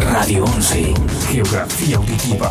Radio 11. Geografía auditiva.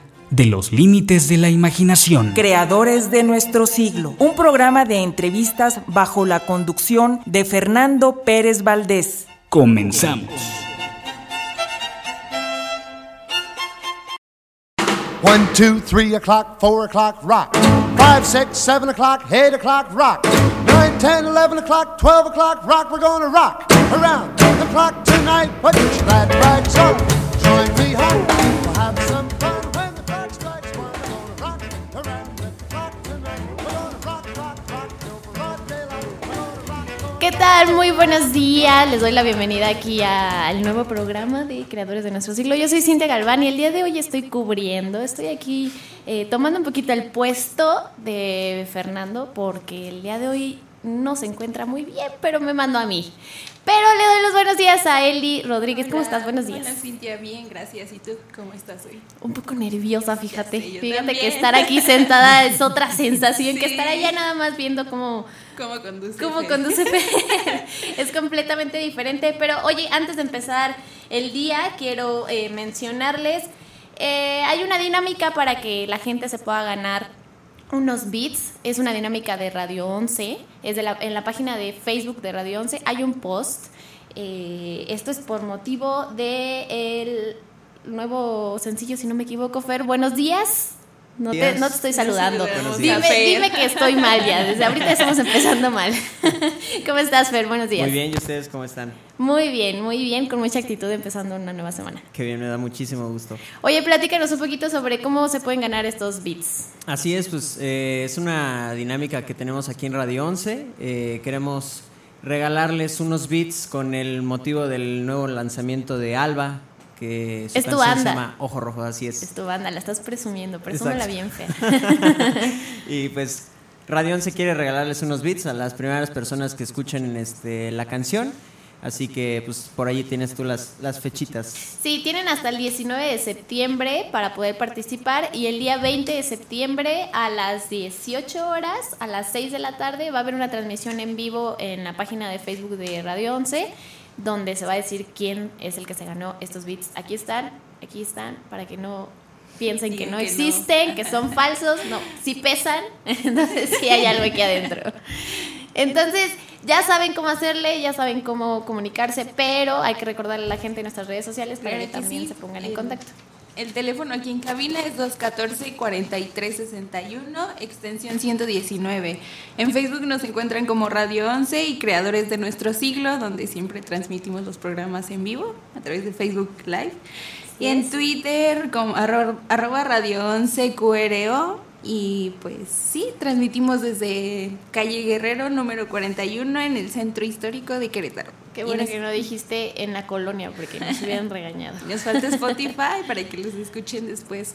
de los límites de la imaginación. Creadores de nuestro siglo, un programa de entrevistas bajo la conducción de Fernando Pérez Valdés. Comenzamos. One, two, three o'clock, four o'clock, rock. Five, six, seven o'clock, eight o'clock, rock. Nine, ten, eleven o'clock, twelve o'clock, rock. We're gonna rock around the clock tonight. Put your glad rags on. Join me home. Tal? Muy buenos días. Les doy la bienvenida aquí al nuevo programa de Creadores de Nuestro Siglo. Yo soy Cintia Galván y el día de hoy estoy cubriendo, estoy aquí eh, tomando un poquito el puesto de Fernando porque el día de hoy no se encuentra muy bien, pero me mandó a mí. Pero le doy los buenos días a Eli Rodríguez. ¿Cómo estás? Buenos días. Hola Cintia, bien, gracias. ¿Y tú cómo estás hoy? Un poco nerviosa, fíjate. Sé, fíjate que estar aquí sentada es otra sensación que estar allá nada más viendo cómo ¿Cómo conduce? ¿Cómo conduce es completamente diferente. Pero oye, antes de empezar el día, quiero eh, mencionarles, eh, hay una dinámica para que la gente se pueda ganar unos beats. Es una dinámica de Radio 11. Es de la- en la página de Facebook de Radio 11. Hay un post. Eh, esto es por motivo de el nuevo sencillo, si no me equivoco, Fer. Buenos días. No te, no te estoy saludando. Dime, dime que estoy mal ya. Desde ahorita estamos empezando mal. ¿Cómo estás, Fer? Buenos días. Muy bien, ¿y ustedes cómo están? Muy bien, muy bien, con mucha actitud empezando una nueva semana. Qué bien, me da muchísimo gusto. Oye, platícanos un poquito sobre cómo se pueden ganar estos beats. Así es, pues eh, es una dinámica que tenemos aquí en Radio 11. Eh, queremos regalarles unos beats con el motivo del nuevo lanzamiento de Alba, que su Es tu canción banda. se llama Ojo Rojo, así es. Es tu banda, la estás presumiendo, presúmela bien, Fer. y pues Radio 11 quiere regalarles unos beats a las primeras personas que escuchen este, la canción. Así que pues por ahí tienes tú las, las fechitas. Sí, tienen hasta el 19 de septiembre para poder participar y el día 20 de septiembre a las 18 horas, a las 6 de la tarde, va a haber una transmisión en vivo en la página de Facebook de Radio 11 donde se va a decir quién es el que se ganó estos beats. Aquí están, aquí están, para que no piensen que no que no. existen, que son falsos, no, sí pesan, entonces sí hay algo aquí adentro. Entonces, ya saben cómo hacerle, ya saben cómo comunicarse, pero hay que recordarle a la gente en nuestras redes sociales para Claro que que también sí. se pongan en contacto. El teléfono aquí en cabina es 214-4361, extensión 119. En Facebook nos encuentran como Radio 11 y Creadores de Nuestro Siglo, donde siempre transmitimos los programas en vivo a través de Facebook Live. Y en Twitter como arro- arroba radio 11 QRO. Y pues sí, transmitimos desde calle Guerrero número 41 en el centro histórico de Querétaro. Qué bueno nos- que no dijiste en la colonia porque nos hubieran regañado. Nos falta Spotify para que los escuchen después.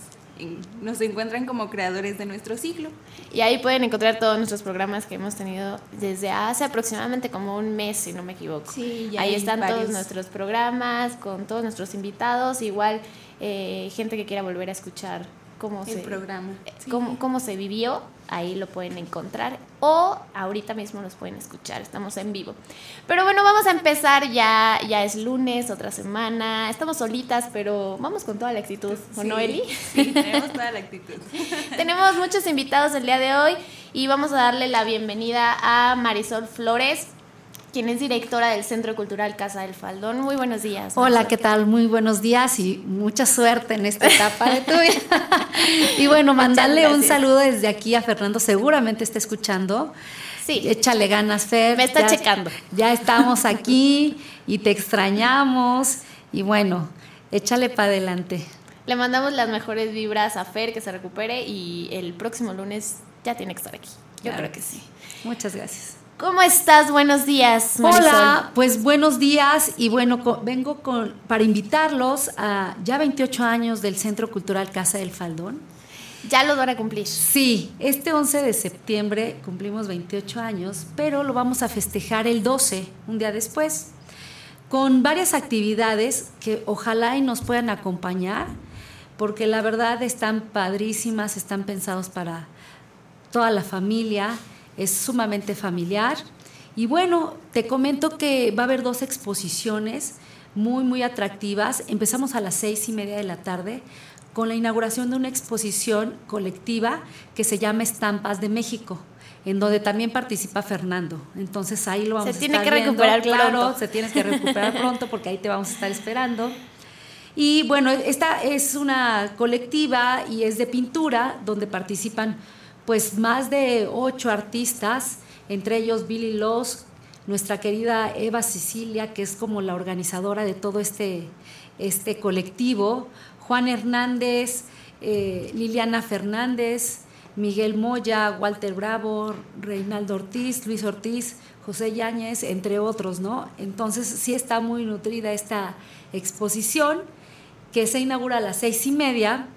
Nos encuentran como creadores de nuestro siglo. Y ahí pueden encontrar todos nuestros programas que hemos tenido desde hace aproximadamente como un mes, si no me equivoco. Sí, ya ahí están todos varios. nuestros programas con todos nuestros invitados, igual eh, gente que quiera volver a escuchar cómo El se programa. eh, Sí. cómo, cómo se vivió, ahí lo pueden encontrar o ahorita mismo los pueden escuchar, estamos en vivo. Pero bueno, vamos a empezar ya, ya es lunes, otra semana, estamos solitas, pero vamos con toda la actitud, ¿o no, Sí, Eli? Sí, tenemos toda la actitud. Tenemos muchos invitados el día de hoy y vamos a darle la bienvenida a Marisol Flores, quien es directora del Centro Cultural Casa del Faldón. Muy buenos días. Hola. ¿qué tal? Muy buenos días y mucha suerte en esta etapa de tu vida. y bueno, mandarle un saludo desde aquí a Fernando, seguramente está escuchando. Sí. Échale ganas, Fer. Me está Ya- checando. Ya estamos aquí y te extrañamos y bueno, échale para adelante. Le mandamos las mejores vibras a Fer, que se recupere y el próximo lunes ya tiene que estar aquí. Yo Claro creo que sí. Muchas gracias. ¿Cómo estás? Buenos días. Marisol. Hola, pues buenos días y bueno, vengo con, para invitarlos a ya 28 años del Centro Cultural Casa del Faldón. Ya lo van a cumplir. Sí, este 11 de septiembre cumplimos 28 años, pero lo vamos a festejar el 12, un día después, con varias actividades que ojalá y nos puedan acompañar, porque la verdad están padrísimas, están pensados para toda la familia, es sumamente familiar. Y bueno, te comento que va a haber dos exposiciones muy, muy atractivas. Empezamos a las seis y media de la tarde con la inauguración de una exposición colectiva que se llama Estampas de México, en donde también participa Fernando. Entonces ahí lo vamos Se a tiene estar que viendo, recuperar claro, pronto. se tiene que recuperar pronto porque ahí te vamos a estar esperando. Y bueno, esta es una colectiva y es de pintura donde participan pues más de ocho artistas, entre ellos Billy Loss, nuestra querida Eva Cecilia, que es como la organizadora de todo este, este colectivo, Juan Hernández, eh, Liliana Fernández, Miguel Moya, Walter Bravo, Reinaldo Ortiz, Luis Ortiz, José Yáñez, entre otros, ¿no? Entonces sí está muy nutrida esta exposición que se inaugura a las seis y media.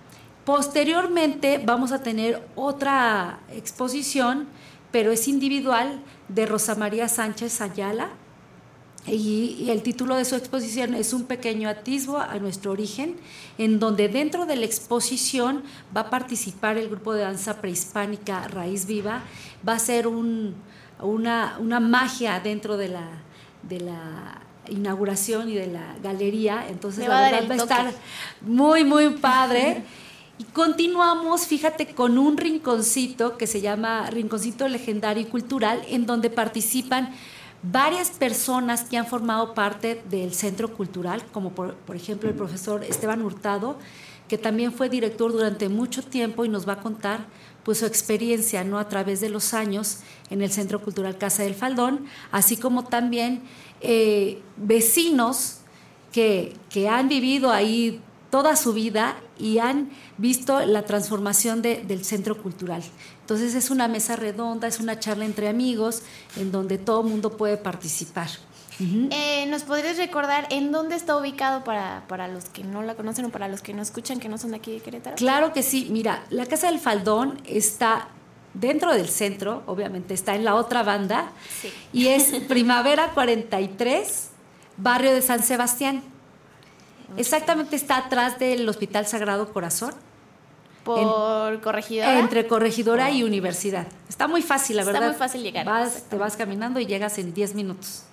Posteriormente vamos a tener otra exposición, pero es individual, de Rosa María Sánchez Ayala. Y, y el título de su exposición es Un pequeño atisbo a nuestro origen, en donde dentro de la exposición va a participar el grupo de danza prehispánica Raíz Viva. Va a ser un- una, una magia dentro de la, de la inauguración y de la galería. Entonces, la va a dar verdad va a estar muy, muy padre. Y continuamos, fíjate, con un rinconcito que se llama Rinconcito Legendario y Cultural, en donde participan varias personas que han formado parte del centro cultural, como por, por ejemplo el profesor Esteban Hurtado, que también fue director durante mucho tiempo y nos va a contar pues su experiencia no a través de los años en el Centro Cultural Casa del Faldón, así como también eh, vecinos que, que han vivido ahí toda su vida y han visto la transformación de- del centro cultural. Entonces es una mesa redonda, es una charla entre amigos en donde todo el mundo puede participar. Eh, ¿Nos podrías recordar en dónde está ubicado para, para los que no la conocen o para los que no escuchan, que no son de aquí de Querétaro? Claro que sí, mira, la Casa del Faldón está dentro del centro, obviamente está en la otra banda, Sí. y es Primavera 43, barrio de San Sebastián. Exactamente está atrás del Hospital Sagrado Corazón. Por corregidora. Entre corregidora y universidad. Está muy fácil, la Está verdad. muy fácil llegar, Vas, te vas caminando y llegas en 10 minutos,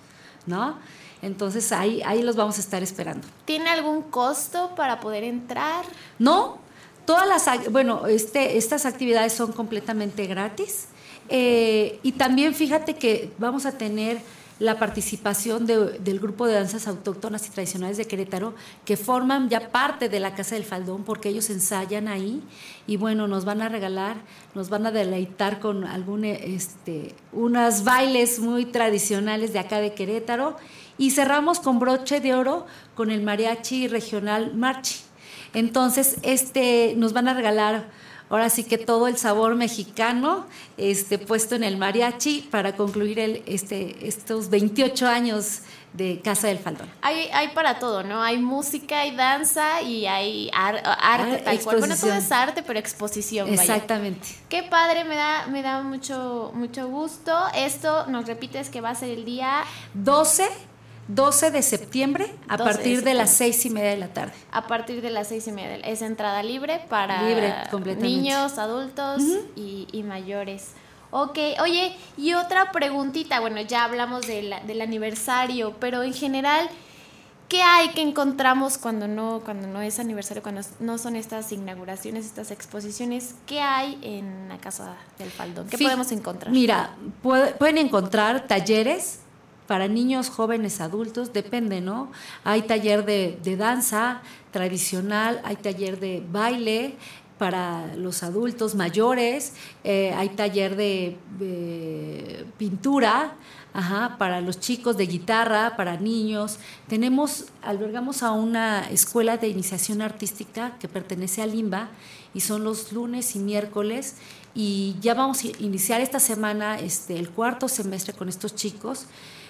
¿no? Entonces ahí, ahí los vamos a estar esperando. ¿Tiene algún costo para poder entrar? No, todas las, bueno, este, estas actividades son completamente gratis. Eh, y también fíjate que vamos a tener la participación de- del grupo de danzas autóctonas y tradicionales de Querétaro, que forman ya parte de la Casa del Faldón, porque ellos ensayan ahí y bueno, nos van a regalar, nos van a deleitar con algún, eh, este, unas bailes muy tradicionales de acá de Querétaro y cerramos con broche de oro con el mariachi regional Marchi. Entonces, este, nos van a regalar ahora sí que todo el sabor mexicano este, puesto en el mariachi para concluir el, este, estos 28 años de Casa del Faldón. Hay, hay para todo, ¿no? Hay música, hay danza y hay arte, tal cual. Bueno, todo es arte, pero exposición. Exactamente. Qué padre, me da, me da mucho, mucho gusto. Esto nos repites que va a ser el día 12 12 de septiembre a partir de, las seis y media de la tarde. A partir de las seis y media. Es entrada libre para niños, adultos y, y, mayores. Ok, oye, y otra preguntita. Bueno, ya hablamos del aniversario, pero en general, ¿qué hay que encontramos cuando no, cuando no es aniversario, cuando no son estas inauguraciones, estas exposiciones? ¿Qué hay en la Casa del Faldón? ¿Qué podemos encontrar? Mira, pueden encontrar talleres para niños, jóvenes, adultos, depende, ¿no? Hay taller de, danza tradicional, hay taller de baile para los adultos mayores, eh, hay taller de, pintura, para los chicos de guitarra, para niños. Tenemos, albergamos a una escuela de iniciación artística que pertenece a Limba y son los lunes y miércoles y ya vamos a iniciar esta semana este, el cuarto semestre con estos chicos.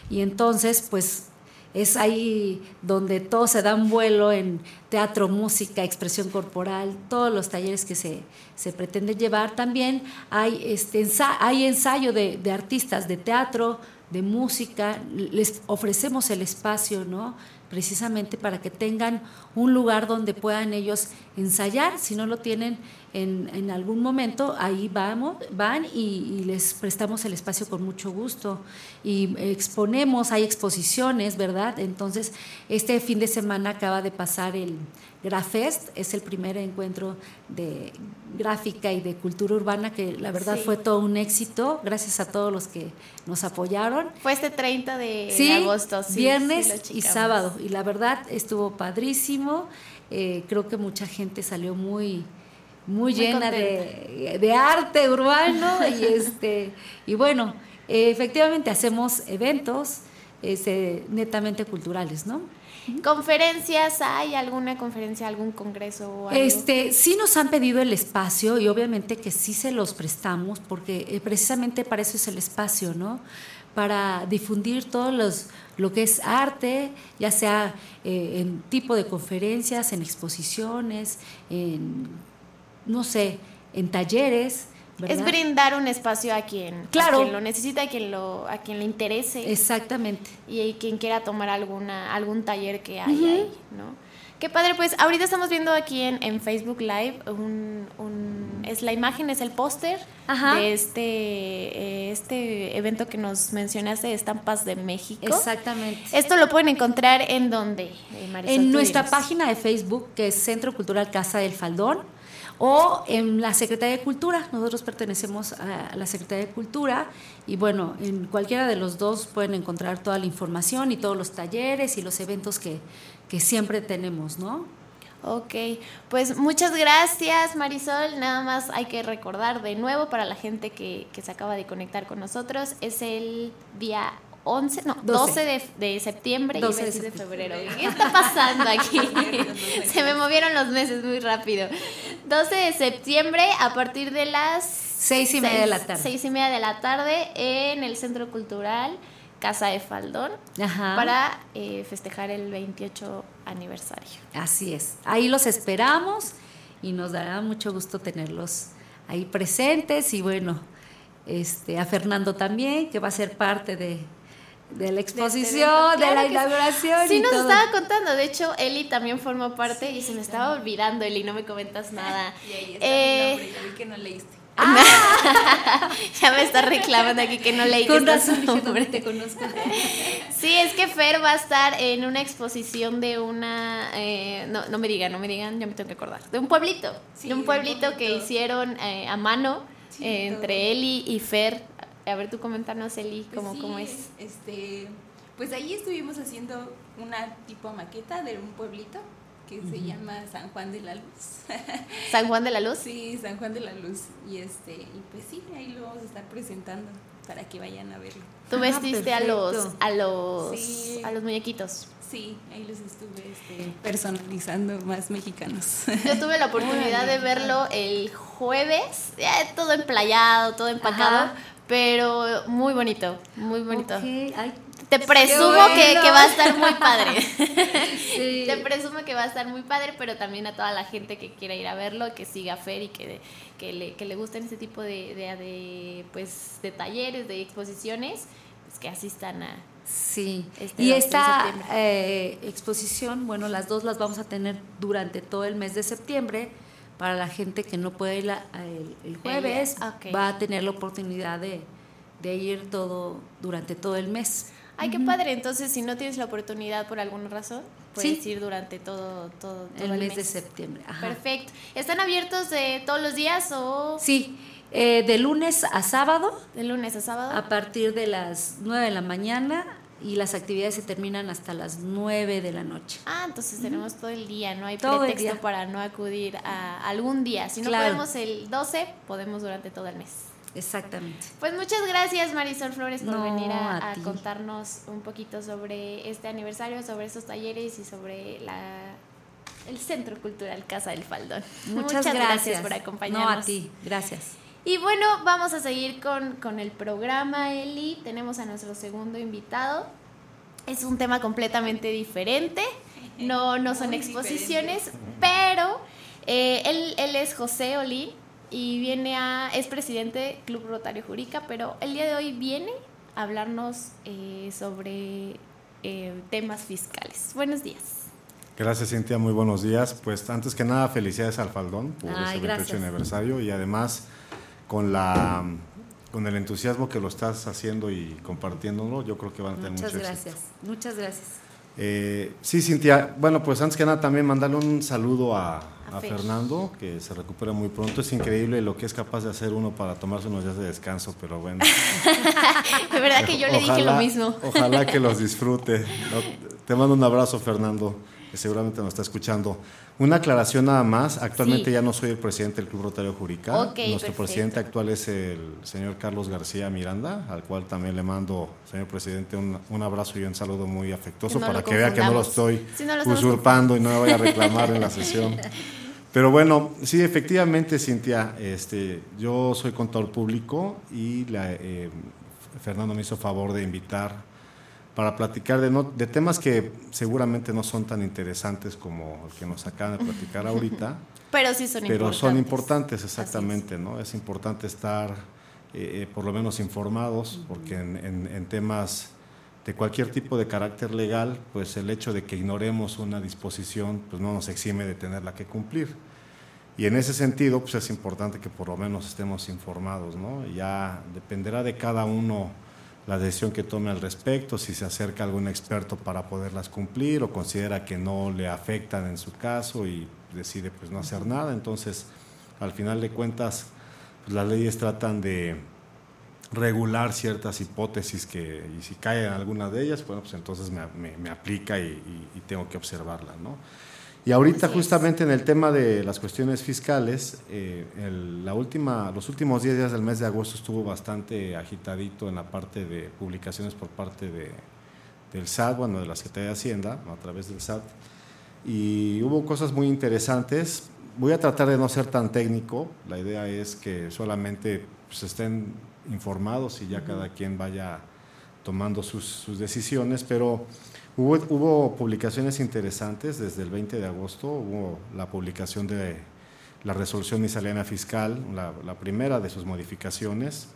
Y entonces, pues es ahí donde todo se da un vuelo en teatro, música, expresión corporal, todos los talleres que se, se pretende llevar. También hay, este, hay ensayo de, de, artistas de teatro, de música, les ofrecemos el espacio, ¿no? precisamente para que tengan un lugar donde puedan ellos ensayar, si no lo tienen en, algún momento, ahí vamos, van y, les prestamos el espacio con mucho gusto y exponemos, hay exposiciones, ¿verdad? Entonces, este fin de semana acaba de pasar el Grafest, es el primer encuentro de gráfica y de cultura urbana que la verdad fue todo un éxito, gracias a todos los que nos apoyaron. Fue este 30 de agosto, sí, viernes y sábado, y la verdad estuvo padrísimo, eh, creo que mucha gente salió muy muy, llena de, arte urbano y este y bueno efectivamente hacemos eventos este, netamente culturales no conferencias hay alguna conferencia algún congreso o algo? este sí nos han pedido el espacio y obviamente que sí se los prestamos porque eh, precisamente para eso es el espacio no para difundir todo los, lo que es arte, ya sea eh, en tipo de conferencias, en exposiciones, en no sé, en talleres. Es brindar un espacio a quien, claro. lo necesita, a quien, lo, a quien le interese. Exactamente. Y quien quiera tomar alguna, algún taller que hay ahí, ¿no? Qué padre, pues ahorita estamos viendo aquí en, en Facebook Live un, es la imagen, es el póster de este, eh, este evento que nos mencionaste de Estampas de México. Exactamente. Esto lo pueden encontrar en dónde, eh, En nuestra página de Facebook, que es Centro Cultural Casa del Faldón o en la Secretaría de Cultura. Nosotros pertenecemos a la Secretaría de Cultura y bueno, en cualquiera de los dos pueden encontrar toda la información y todos los talleres y los eventos que, siempre tenemos, ¿no? Ok, pues muchas gracias Marisol. Nada más hay que recordar de nuevo para la gente que, que se acaba de conectar con nosotros, es el día 11, no, 12, de, de, septiembre y el de, febrero. ¿Qué está pasando aquí? Se me movieron los meses muy rápido. 12 de septiembre a partir de las 6 y media de la tarde. 6 y media de la tarde en el Centro Cultural Casa de Faldón para eh, festejar el 28 aniversario. Así es. Ahí los esperamos y nos dará mucho gusto tenerlos ahí presentes y bueno, este, a Fernando también, que va a ser parte de, de la exposición, de, la inauguración. Sí, nos estaba contando. De hecho, Eli también formó parte y se me estaba olvidando, Eli, no me comentas nada. y ahí está eh, ya vi que no leíste. Ah. ya me está reclamando aquí que no leí Con razón, nombre. te conozco. sí, es que Fer va a estar en una exposición de una. Eh, no, no me digan, no me digan, ya me tengo que acordar. De un pueblito. de un pueblito, que hicieron eh, a mano entre Eli y Fer a ver, tú coméntanos, Eli, pues cómo, cómo es. Este, pues ahí estuvimos haciendo una tipo maqueta de un pueblito que se llama San Juan de la Luz. ¿San Juan de la Luz? Sí, San Juan de la Luz. Y este, y pues sí, ahí lo vamos a estar presentando. para que vayan a verlo. Tú vestiste a los a los Sí. a los muñequitos. Sí, ahí los estuve este, personalizando más mexicanos. Yo tuve la oportunidad de verlo el jueves, todo emplayado, todo empacado, Ajá. Pero muy bonito, muy bonito. Ay, Te presumo bueno. que, que va a estar muy padre. sí. Te presumo que va a estar muy padre, pero también a toda la gente que quiera ir a verlo, que siga a Fer y que, que, le, que le gusten ese tipo de, de, de, pues, de talleres, de exposiciones, pues que asistan a... Sí, Este y 12 de esta eh, exposición, bueno, las dos las vamos a tener durante todo el mes de septiembre. Para la gente que no puede ir la- el, el jueves, va a tener la oportunidad de, de ir todo durante todo el mes. Ay, qué padre. Entonces, si no tienes la oportunidad por alguna razón, puedes Sí. ir durante todo, todo, todo el mes, de septiembre. Ajá. Perfecto. ¿Están abiertos de todos los días o Sí, eh, de lunes a sábado de lunes a sábado? a partir de las 9 de la mañana y las actividades se terminan hasta las 9 de la noche. Ah, entonces tenemos todo el día, no hay Todo pretexto día. para no acudir a algún día. Si no Claro. podemos el 12, podemos durante todo el mes. Exactamente. Pues muchas gracias Marisol Flores por No, venir a, a a ti. contarnos un poquito sobre este aniversario, sobre estos talleres y sobre la el Centro Cultural Casa del Faldón. Muchas, gracias. por acompañarnos. No, a ti, gracias. Y bueno, vamos a seguir con, con el programa, Eli. Tenemos a nuestro segundo invitado. Es un tema completamente diferente. No, no son Muy exposiciones, pero eh, él, él es José Olí y viene a, es presidente del Club Rotario Jurica, pero el día de hoy viene a hablarnos eh, sobre eh, temas fiscales. Buenos días. Gracias Cintia, muy buenos días. Pues antes que nada felicidades al Faldón por Ay, ese 28 gracias. aniversario y además con la con el entusiasmo que lo estás haciendo y compartiéndolo, yo creo que van a tener Muchas mucho gracias. éxito. Muchas gracias. Eh, sí, Cintia, bueno, pues antes que nada también mandarle un saludo a, A a Fer. Fernando, que se recupera muy pronto. Es increíble lo que es capaz de hacer uno para tomarse unos días de descanso, pero bueno. De verdad que yo le dije lo mismo. Ojalá que los disfrute. Te mando un abrazo, Fernando, que seguramente nos está escuchando. Una aclaración nada más. Actualmente Sí. ya no soy el presidente del Club Rotario Jurica. Nuestro perfecto. presidente actual es el señor Carlos García Miranda, al cual también le mando, señor presidente, un, un abrazo y un saludo muy afectuoso no para que vea que no lo estoy no lo usurpando y no me vaya a reclamar en la sesión. Pero bueno, sí, efectivamente, Cintia, este, yo soy contador público y la, eh, Fernando me hizo favor de invitar para platicar de, no- de temas que seguramente no son tan interesantes como el que nos acaban de platicar ahorita, Pero sí son pero importantes. son importantes exactamente, ¿no? Es importante estar eh, eh, por lo menos informados, porque en, en- en temas de cualquier tipo de carácter legal, pues el hecho de que ignoremos una disposición, pues no nos exime de tenerla que cumplir. Y en ese sentido, pues es importante que por lo menos estemos informados, ¿no? Ya dependerá de cada uno la decisión que tome al respecto, si se acerca algún experto para poderlas cumplir o considera que no le afectan en su caso y decide pues no hacer nada. Entonces, al final de cuentas, pues, las leyes tratan de regular ciertas hipótesis que, y si cae en alguna de ellas, bueno, pues entonces me, me- me aplica y, y- y tengo que observarla, ¿no? Y ahorita justamente en el tema de las cuestiones fiscales, eh, el- la última, los últimos 10 días del mes de agosto estuvo bastante agitadito en la parte de publicaciones por parte de, del SAT, bueno, de la Secretaría de Hacienda, a través del SAT, y hubo cosas muy interesantes. Voy a tratar de no ser tan técnico, la idea es que solamente pues, estén informados y ya cada quien vaya tomando sus, sus decisiones, pero hubo, hubo publicaciones interesantes desde el 20 de agosto, hubo la publicación de la resolución miscelánea fiscal, la, la primera de sus modificaciones,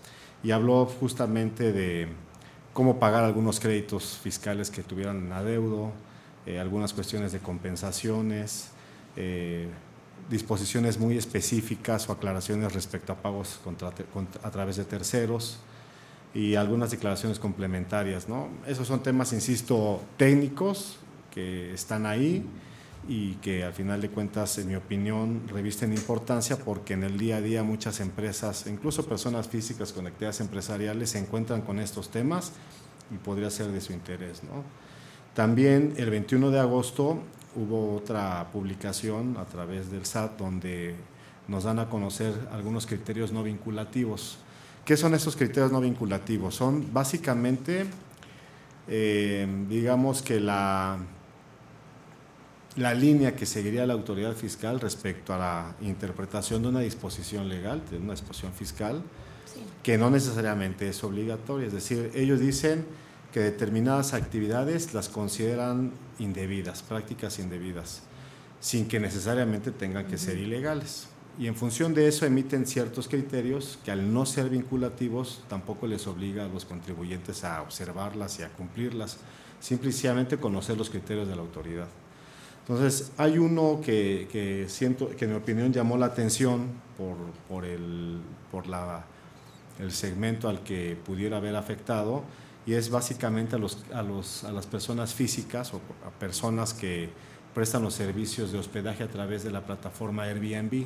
y habló justamente de cómo pagar algunos créditos fiscales que tuvieran adeudo, eh, algunas cuestiones de compensaciones, eh, disposiciones muy específicas o aclaraciones respecto a pagos contra contra- a través de terceros y algunas declaraciones complementarias. ¿no? Esos son temas, insisto, técnicos que están ahí y que al final de cuentas, en mi opinión, revisten importancia porque en el día a día muchas empresas, incluso personas físicas con actividades empresariales, se encuentran con estos temas y podría ser de su interés. ¿no? También el 21 de agosto hubo otra publicación a través del SAT donde nos dan a conocer algunos criterios no vinculativos. ¿Qué ¿Qué son estos criterios no vinculativos? Son básicamente, eh, digamos que la, la línea que seguiría la autoridad fiscal respecto a la interpretación de una disposición legal, de una disposición fiscal, que no necesariamente es obligatoria. Es decir, ellos dicen que determinadas actividades las consideran indebidas, prácticas indebidas, sin que necesariamente tengan que ser ilegales. Y en función de eso emiten ciertos criterios que al no ser vinculativos tampoco les obliga a los contribuyentes a observarlas y a cumplirlas, simplemente conocer los criterios de la autoridad. Entonces, hay uno que, siento, que en mi opinión llamó la atención por, por, el, por la, el segmento al que pudiera haber afectado, y es básicamente a, los, a, los, a las personas físicas o a personas que prestan los servicios de hospedaje a través de la plataforma Airbnb.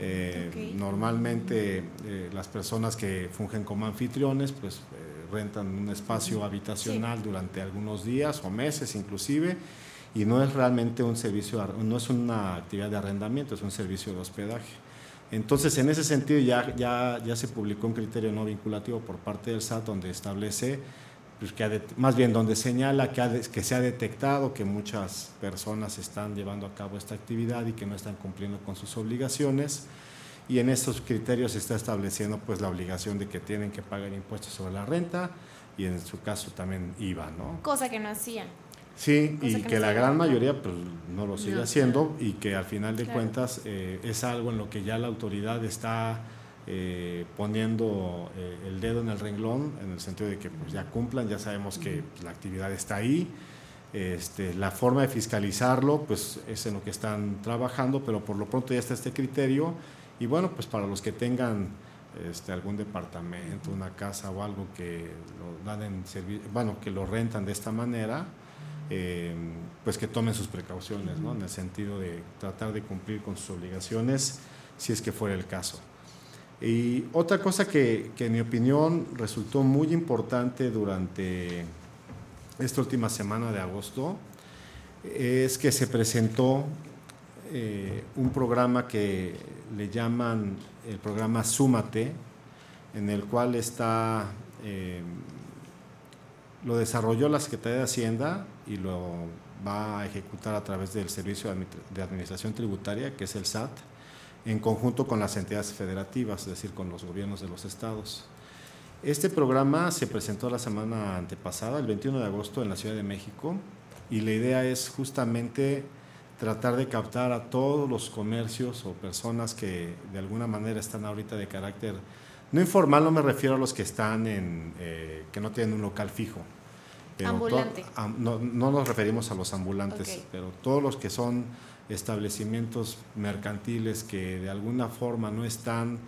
Eh, normalmente eh, las personas que fungen como anfitriones pues eh, rentan un espacio habitacional durante algunos días o meses inclusive y no es realmente un servicio, no es una actividad de arrendamiento, es un servicio de hospedaje. Entonces, en ese sentido, ya, ya, ya se publicó un criterio no vinculativo por parte del SAT donde establece, pues, que más bien donde señala que, que se ha detectado que muchas personas están llevando a cabo esta actividad y que no están cumpliendo con sus obligaciones. Y en estos criterios se está estableciendo pues, la obligación de que tienen que pagar impuestos sobre la renta y en su caso también IVA. ¿no? Cosa que no hacían. Sí, y que, la gran mayoría pues, no lo sigue haciendo y que al final de cuentas eh, es algo en lo que ya la autoridad está eh, poniendo eh, el dedo en el renglón, en el sentido de que pues, ya cumplan, ya sabemos que pues, la actividad está ahí. Este, la forma de fiscalizarlo pues es en lo que están trabajando, pero por lo pronto ya está este criterio y bueno, pues para los que tengan este, algún departamento, una casa o algo que lo dan en bueno, que lo rentan de esta manera, eh, pues que tomen sus precauciones, ¿no? en el sentido de tratar de cumplir con sus obligaciones si es que fuera el caso. Y otra cosa que, en mi opinión resultó muy importante durante esta última semana de agosto es que se presentó eh, un programa que le llaman el programa Súmate, en el cual está eh, lo desarrolló la Secretaría de Hacienda y lo va a ejecutar a través del Servicio de Administración Tributaria, que es el SAT, en conjunto con las entidades federativas, es decir, con los gobiernos de los estados. Este programa se presentó la semana antepasada, el 21 de agosto, en la Ciudad de México, y la idea es justamente tratar de captar a todos los comercios o personas que de alguna manera están ahorita de carácter no informal, no me refiero a los que están en, eh, que no tienen un local fijo. Ambulante. no, nos referimos a los ambulantes, pero todos los que son establecimientos mercantiles que de alguna forma no están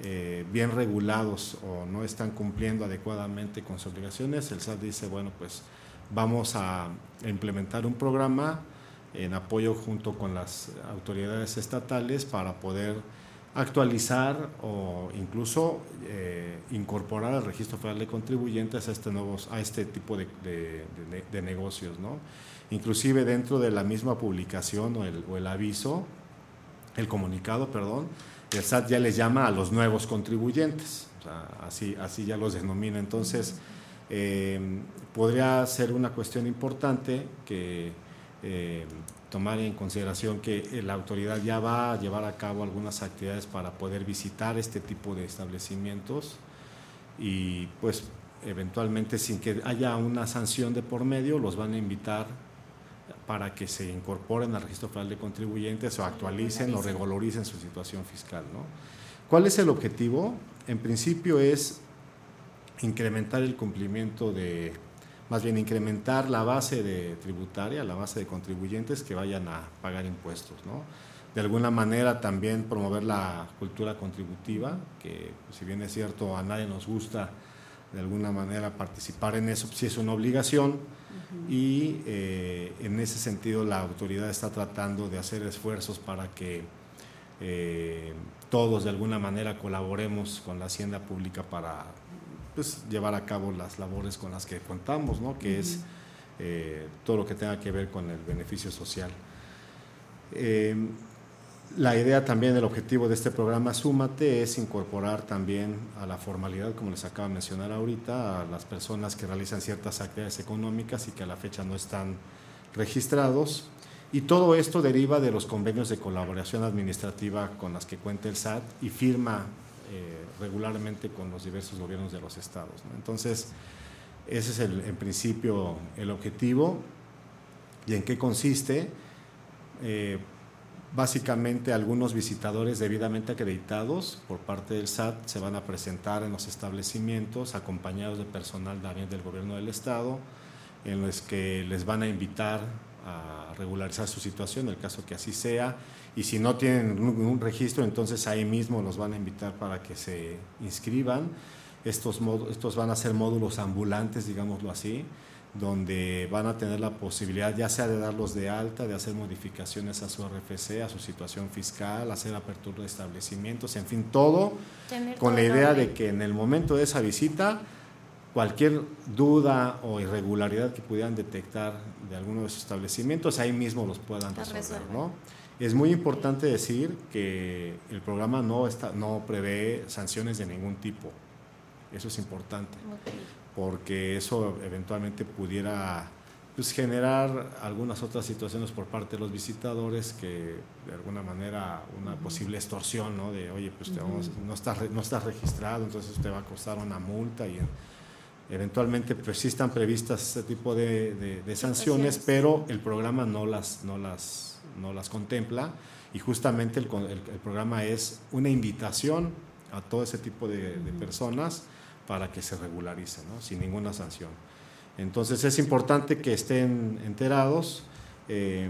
eh, bien regulados o no están cumpliendo adecuadamente con sus obligaciones, el SAT dice, bueno, pues vamos a implementar un programa en apoyo junto con las autoridades estatales para poder actualizar o incluso eh, incorporar al registro federal de contribuyentes a este, a este tipo de, de, negocios. ¿no? Inclusive dentro de la misma publicación o el, o el, aviso, el comunicado, perdón, el SAT ya les llama a los nuevos contribuyentes, así, así ya los denomina. Entonces, eh, podría ser una cuestión importante que eh, tomar en consideración que eh, la autoridad ya va a llevar a cabo algunas actividades para poder visitar este tipo de establecimientos y pues eventualmente sin que haya una sanción de por medio los van a invitar para que se incorporen al registro federal de contribuyentes o actualicen o regularicen su situación fiscal. ¿no? ¿Cuál es el objetivo? En principio es incrementar el cumplimiento de más bien incrementar la base de tributaria, la base de contribuyentes que vayan a pagar impuestos, ¿no? De alguna manera también promover la cultura contributiva, que si bien es cierto a nadie nos gusta de alguna manera participar en eso, si es una obligación y eh, en ese sentido la autoridad está tratando de hacer esfuerzos para que eh, todos de alguna manera colaboremos con la hacienda pública para pues, llevar a cabo las labores con las que contamos, ¿no? que es eh, todo lo que tenga que ver con el beneficio social. La idea también, el objetivo de este programa Súmate es incorporar también a la formalidad, como les acabo de mencionar ahorita, a las personas que realizan ciertas actividades económicas y que a la fecha no están registrados. Y todo esto deriva de los convenios de colaboración administrativa con las que cuenta el SAT y firma eh, regularmente con los diversos gobiernos de los estados. Entonces, ese es el, en principio el objetivo. ¿Y en qué consiste? Eh, Básicamente algunos visitadores debidamente acreditados por parte del SAT se van a presentar en los establecimientos acompañados de personal también del gobierno del estado en los que les van a invitar a regularizar su situación, en el caso que así sea, y si no tienen ningún registro, entonces ahí mismo los van a invitar para que se inscriban. Estos, estos van a ser módulos ambulantes, digámoslo así, donde van a tener la posibilidad ya sea de darlos de alta, de hacer modificaciones a su RFC, a su situación fiscal, hacer apertura de establecimientos, en fin, todo con la idea de que en el momento de esa visita cualquier duda o irregularidad que pudieran detectar de alguno de sus establecimientos, ahí mismo los puedan resolver. ¿no? Es muy importante decir que el programa no, está, no prevé sanciones de ningún tipo. Eso es importante porque eso eventualmente pudiera pues, generar algunas otras situaciones por parte de los visitadores que de alguna manera una posible extorsión, ¿no? De, oye, pues no, estás, no estás registrado, entonces te va a costar una multa y eventualmente pues sí están previstas este tipo de, sanciones, pero el programa no las, no las, no las contempla y justamente el, el, programa es una invitación a todo ese tipo de, personas para que se regularice, ¿no? sin ninguna sanción. Entonces es importante que estén enterados. Eh,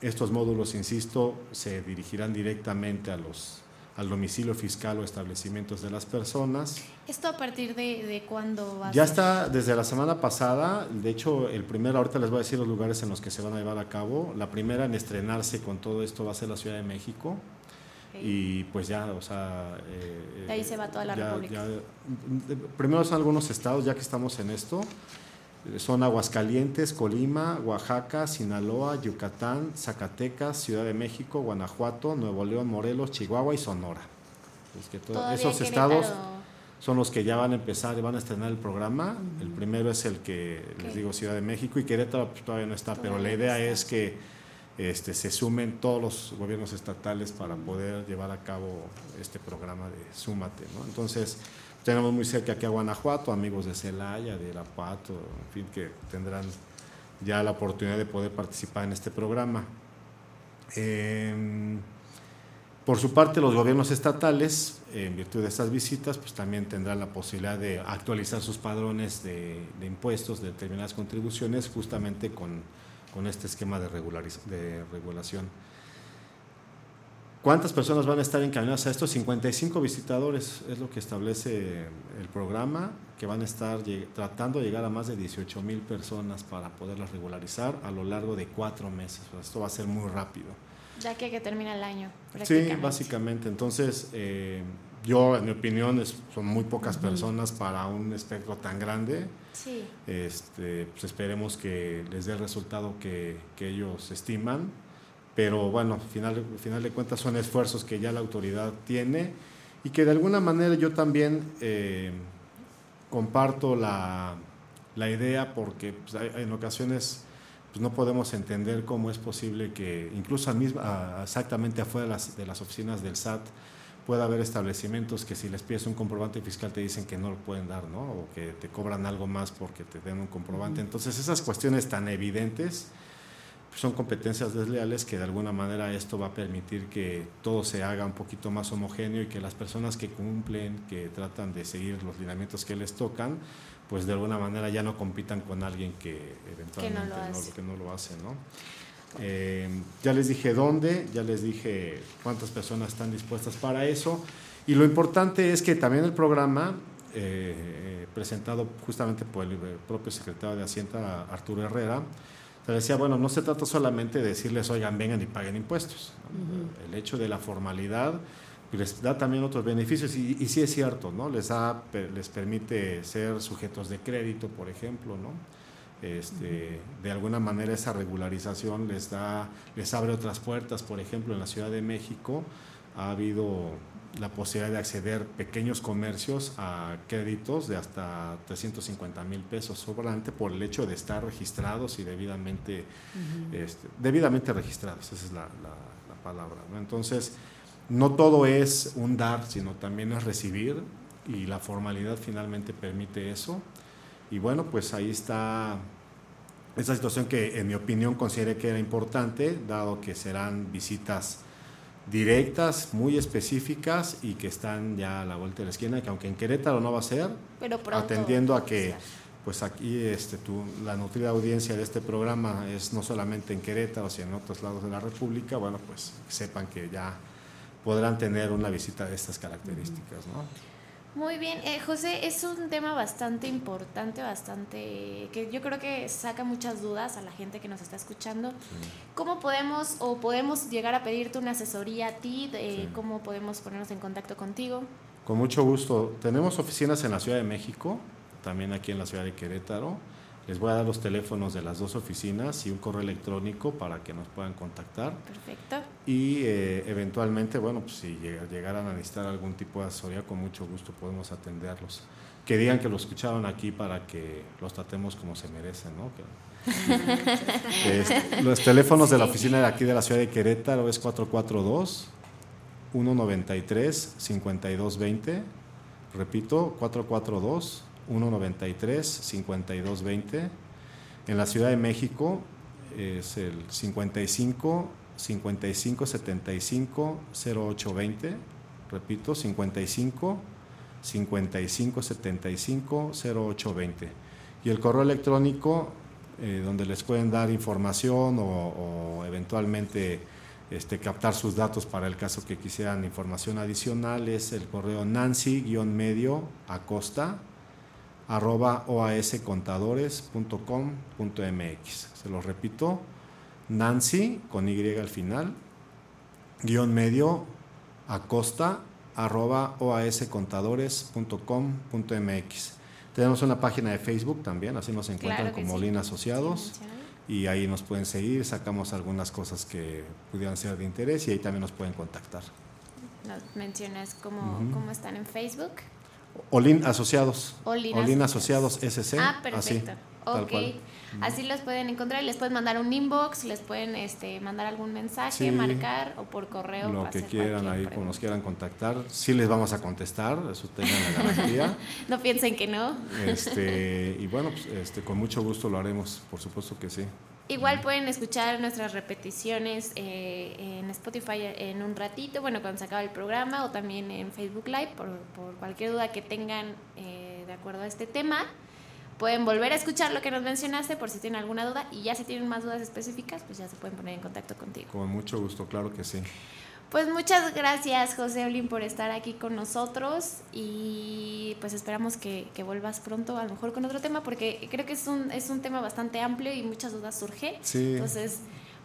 estos módulos, insisto, se dirigirán directamente a los, al domicilio fiscal o establecimientos de las personas. ¿Esto a partir de, de cuándo va a Ya está desde la semana pasada. De hecho, el primero, ahorita les voy a decir los lugares en los que se van a llevar a cabo. La primera en estrenarse con todo esto va a ser la Ciudad de México. Y pues ya, o sea... Eh, de ahí se va toda la República. primero son algunos estados, ya que estamos en esto. Son Aguascalientes, Colima, Oaxaca, Sinaloa, Yucatán, Zacatecas, Ciudad de México, Guanajuato, Nuevo León, Morelos, Chihuahua y Sonora. que esos estados son los que ya van a empezar y van a estrenar el programa. El primero es el que les digo Ciudad de México y Querétaro pues, todavía no está, pero la idea es que este, se sumen todos los gobiernos estatales para poder llevar a cabo este programa de Súmate. Entonces, tenemos muy cerca aquí a Guanajuato, amigos de Celaya, de Irapuato, en fin, que tendrán ya la oportunidad de poder participar en este programa. Em, por su parte, los gobiernos estatales, en virtud de estas visitas, pues también tendrán la posibilidad de actualizar sus padrones de impuestos, de determinadas contribuciones, justamente con con este esquema de, de regulación. ¿Cuántas personas van a estar encaminadas a esto? 55 visitadores es lo que establece el programa, que van a estar tratando de llegar a más de 18 mil personas para poderlas regularizar a lo largo de cuatro meses. Esto va a ser muy rápido. Ya que, que termina el año. Sí, básicamente. Entonces, eh, yo, en mi opinión, son muy pocas personas para un espectro tan grande. Este, pues esperemos que les dé el resultado que, que ellos estiman. Pero bueno, al final, final de cuentas son esfuerzos que ya la autoridad tiene y que de alguna manera yo también eh, comparto la, la, idea porque pues, en ocasiones pues, no podemos entender cómo es posible que incluso exactamente afuera de las, de las oficinas del SAT puede haber establecimientos que si les pides un comprobante fiscal te dicen que no lo pueden dar, ¿no? O que te cobran algo más porque te den un comprobante. Entonces, esas cuestiones tan evidentes pues, son competencias desleales que de alguna manera esto va a permitir que todo se haga un poquito más homogéneo y que las personas que cumplen, que tratan de seguir los lineamientos que les tocan, pues de alguna manera ya no compitan con alguien que eventualmente no lo que no lo hace ¿no? Eh, ya les dije dónde, ya les dije cuántas personas están dispuestas para eso. Y lo importante es que también el programa, eh, presentado justamente por el propio secretario de Hacienda, Arturo Herrera, te decía, bueno, no se trata solamente de decirles, oigan, vengan y paguen impuestos. El hecho de la formalidad les da también otros beneficios y, y sí es cierto, ¿no? Les, da, les permite ser sujetos de crédito, por ejemplo, ¿no? Este, de alguna manera esa regularización les da, les abre otras puertas. Por ejemplo, en la Ciudad de México ha habido la posibilidad de acceder pequeños comercios a créditos de hasta 350 mil pesos sobrante por el hecho de estar registrados y debidamente, este, debidamente registrados, esa es la, palabra. Entonces, no todo es un dar, sino también es recibir y la formalidad finalmente permite eso. Y bueno, pues ahí está esa situación que en mi opinión consideré que era importante, dado que serán visitas directas, muy específicas y que están ya a la vuelta de la esquina, que aunque en Querétaro no va a ser, atendiendo a que pues aquí este, tu, la nutrida audiencia de este programa es no solamente en Querétaro, sino en otros lados de la República, bueno, pues sepan que ya podrán tener una visita de estas características. ¿no? Muy bien, eh, José, es un tema bastante importante, bastante que yo creo que saca muchas dudas a la gente que nos está escuchando. ¿Cómo podemos o podemos llegar a pedirte una asesoría a ti? De ¿Cómo podemos ponernos en contacto contigo? Con mucho gusto. Tenemos oficinas en la Ciudad de México, también aquí en la Ciudad de Querétaro. Les voy a dar los teléfonos de las dos oficinas y un correo electrónico para que nos puedan contactar. Perfecto. Y eh, eventualmente, bueno, pues si llegaran a necesitar algún tipo de asesoría, con mucho gusto podemos atenderlos. Que digan que lo escucharon aquí para que los tratemos como se merecen, ¿no? los teléfonos de la oficina de aquí de la ciudad de Querétaro es 442 193 5220. Repito, 442 193-5220. En la Ciudad de México es el 55 55 75 0820. Repito, 55 55 75 0820. Y el correo electrónico eh, donde les pueden dar información o, eventualmente este, captar sus datos para el caso que quisieran información adicional es el correo nancy-medio acosta arroba oascontadores.com.mx. Se lo repito, Nancy con Y al final, guion medio, acosta arroba oascontadores.com.mx. Tenemos una página de Facebook también, así nos encuentran como Lina Asociados. y ahí nos pueden seguir, sacamos algunas cosas que pudieran ser de interés y ahí también nos pueden contactar. Nos mencionas cómo, cómo están en Facebook. Olin Asociados. Olin, Asociados SC. Ah, perfecto. ok. Así los pueden encontrar y les pueden mandar un inbox, les pueden este, mandar algún mensaje, marcar o por correo. Lo que quieran ahí, como nos quieran contactar. Sí les vamos a contestar, eso tengan la garantía. no piensen que no. Este, y bueno, pues, este, con mucho gusto lo haremos, por supuesto que sí. Igual pueden escuchar nuestras repeticiones eh, en Spotify en un ratito, bueno, cuando se acaba el programa, o también en Facebook Live, por, cualquier duda que tengan eh, de acuerdo a este tema. Pueden volver a escuchar lo que nos mencionaste por si tienen alguna duda y ya si tienen más dudas específicas, pues ya se pueden poner en contacto contigo. Con mucho gusto, claro que sí. Pues muchas gracias, José Olin, por estar aquí con nosotros y pues esperamos que, vuelvas pronto, a lo mejor con otro tema, porque creo que es un, es un tema bastante amplio y muchas dudas surgen. Sí. Entonces,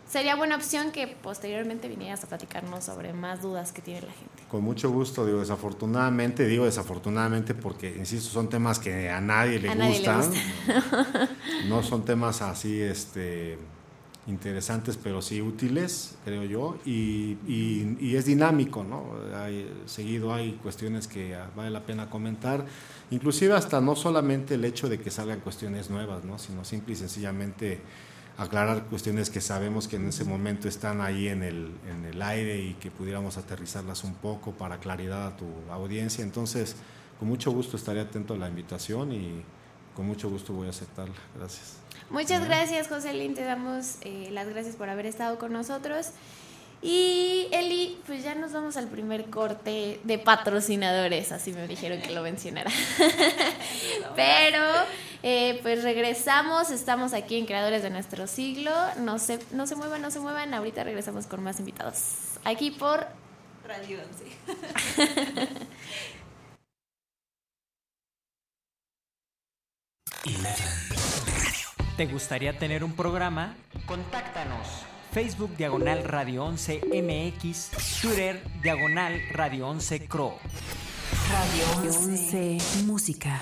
sería buena opción que posteriormente vinieras a platicarnos sobre más dudas que tiene la gente. Con mucho gusto, digo, desafortunadamente, digo desafortunadamente porque, insisto, son temas que a nadie le gustan. no son temas así, este interesantes, pero sí útiles, creo yo, y, y, es dinámico, ¿no? Hay, seguido hay cuestiones que vale la pena comentar, inclusive hasta no solamente el hecho de que salgan cuestiones nuevas, ¿no? Sino simple y sencillamente aclarar cuestiones que sabemos que en ese momento están ahí en el, en el aire y que pudiéramos aterrizarlas un poco para claridad a tu audiencia. Entonces, con mucho gusto estaré atento a la invitación y con mucho gusto voy a aceptarla. Gracias. Muchas gracias, José Lin. Te damos eh, las gracias por haber estado con nosotros. Y Eli, pues ya nos vamos al primer corte de patrocinadores, así me dijeron que lo mencionara. Pero eh, pues regresamos, estamos aquí en Creadores de Nuestro Siglo. No se, no se muevan, no se muevan. Ahorita regresamos con más invitados. Aquí por Radio 11. ¿Te gustaría tener un programa? Contáctanos. Facebook Diagonal Radio 11 MX, Twitter Diagonal Radio 11 Cro. Radio 11 Música.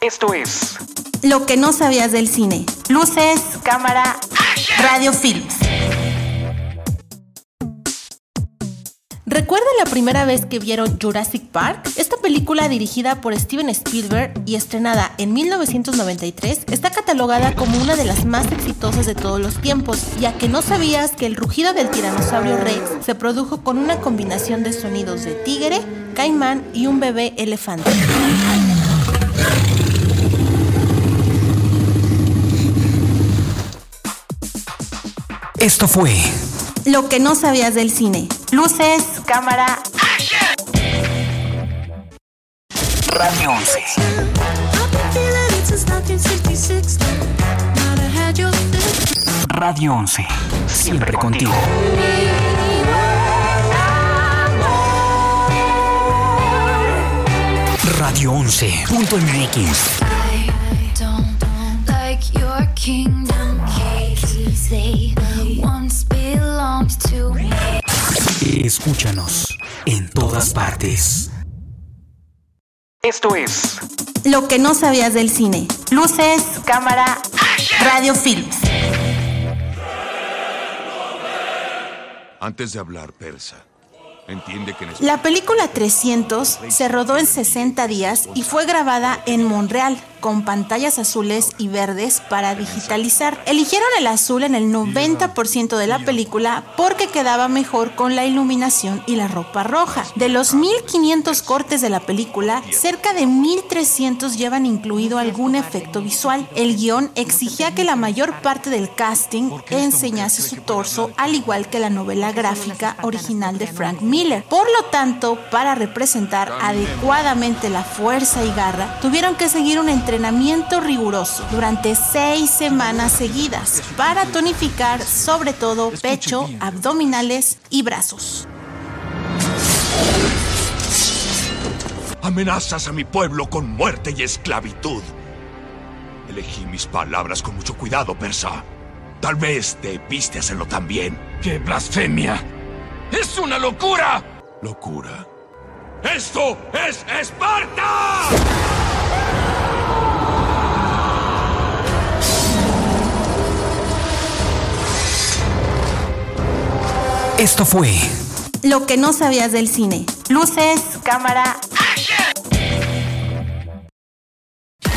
Esto es Lo que no sabías del cine. Luces, cámara, radio films. ¿Recuerdan la primera vez que vieron Jurassic Park? Esta película dirigida por Steven Spielberg y estrenada en 1993 está catalogada como una de las más exitosas de todos los tiempos, ya que no sabías que el rugido del tiranosaurio Rex se produjo con una combinación de sonidos de tigre, caimán y un bebé elefante. Esto fue Lo que no sabías del cine. Luces, cámara, Radio 11. Radio 11. Siempre contigo. Radio 11.mx. like your kingdom keys. They once belonged to me. Escúchanos en todas partes. Esto es Lo que no sabías del cine. Luces, cámara, radio films. Antes de hablar persa, entiende que necesitamos... La película 300 se rodó en 60 días y fue grabada en Montreal con pantallas azules y verdes para digitalizar. Eligieron el azul en el 90% de la película porque quedaba mejor con la iluminación y la ropa roja. De los 1500 cortes de la película, cerca de 1300 llevan incluido algún efecto visual. El guion exigía que la mayor parte del casting enseñase su torso, al igual que la novela gráfica original de Frank Miller. Por lo tanto, para representar adecuadamente la fuerza y garra, tuvieron que seguir un entrenamiento riguroso durante seis semanas seguidas para tonificar sobre todo pecho, abdominales y brazos. Amenazas a mi pueblo con muerte y esclavitud. Elegí mis palabras con mucho cuidado, persa. Tal vez debiste hacerlo también. ¡Qué blasfemia! ¡Es una locura! ¿Locura? ¡Esto es Esparta! Esto fue Lo que no sabías del cine. Luces, cámara,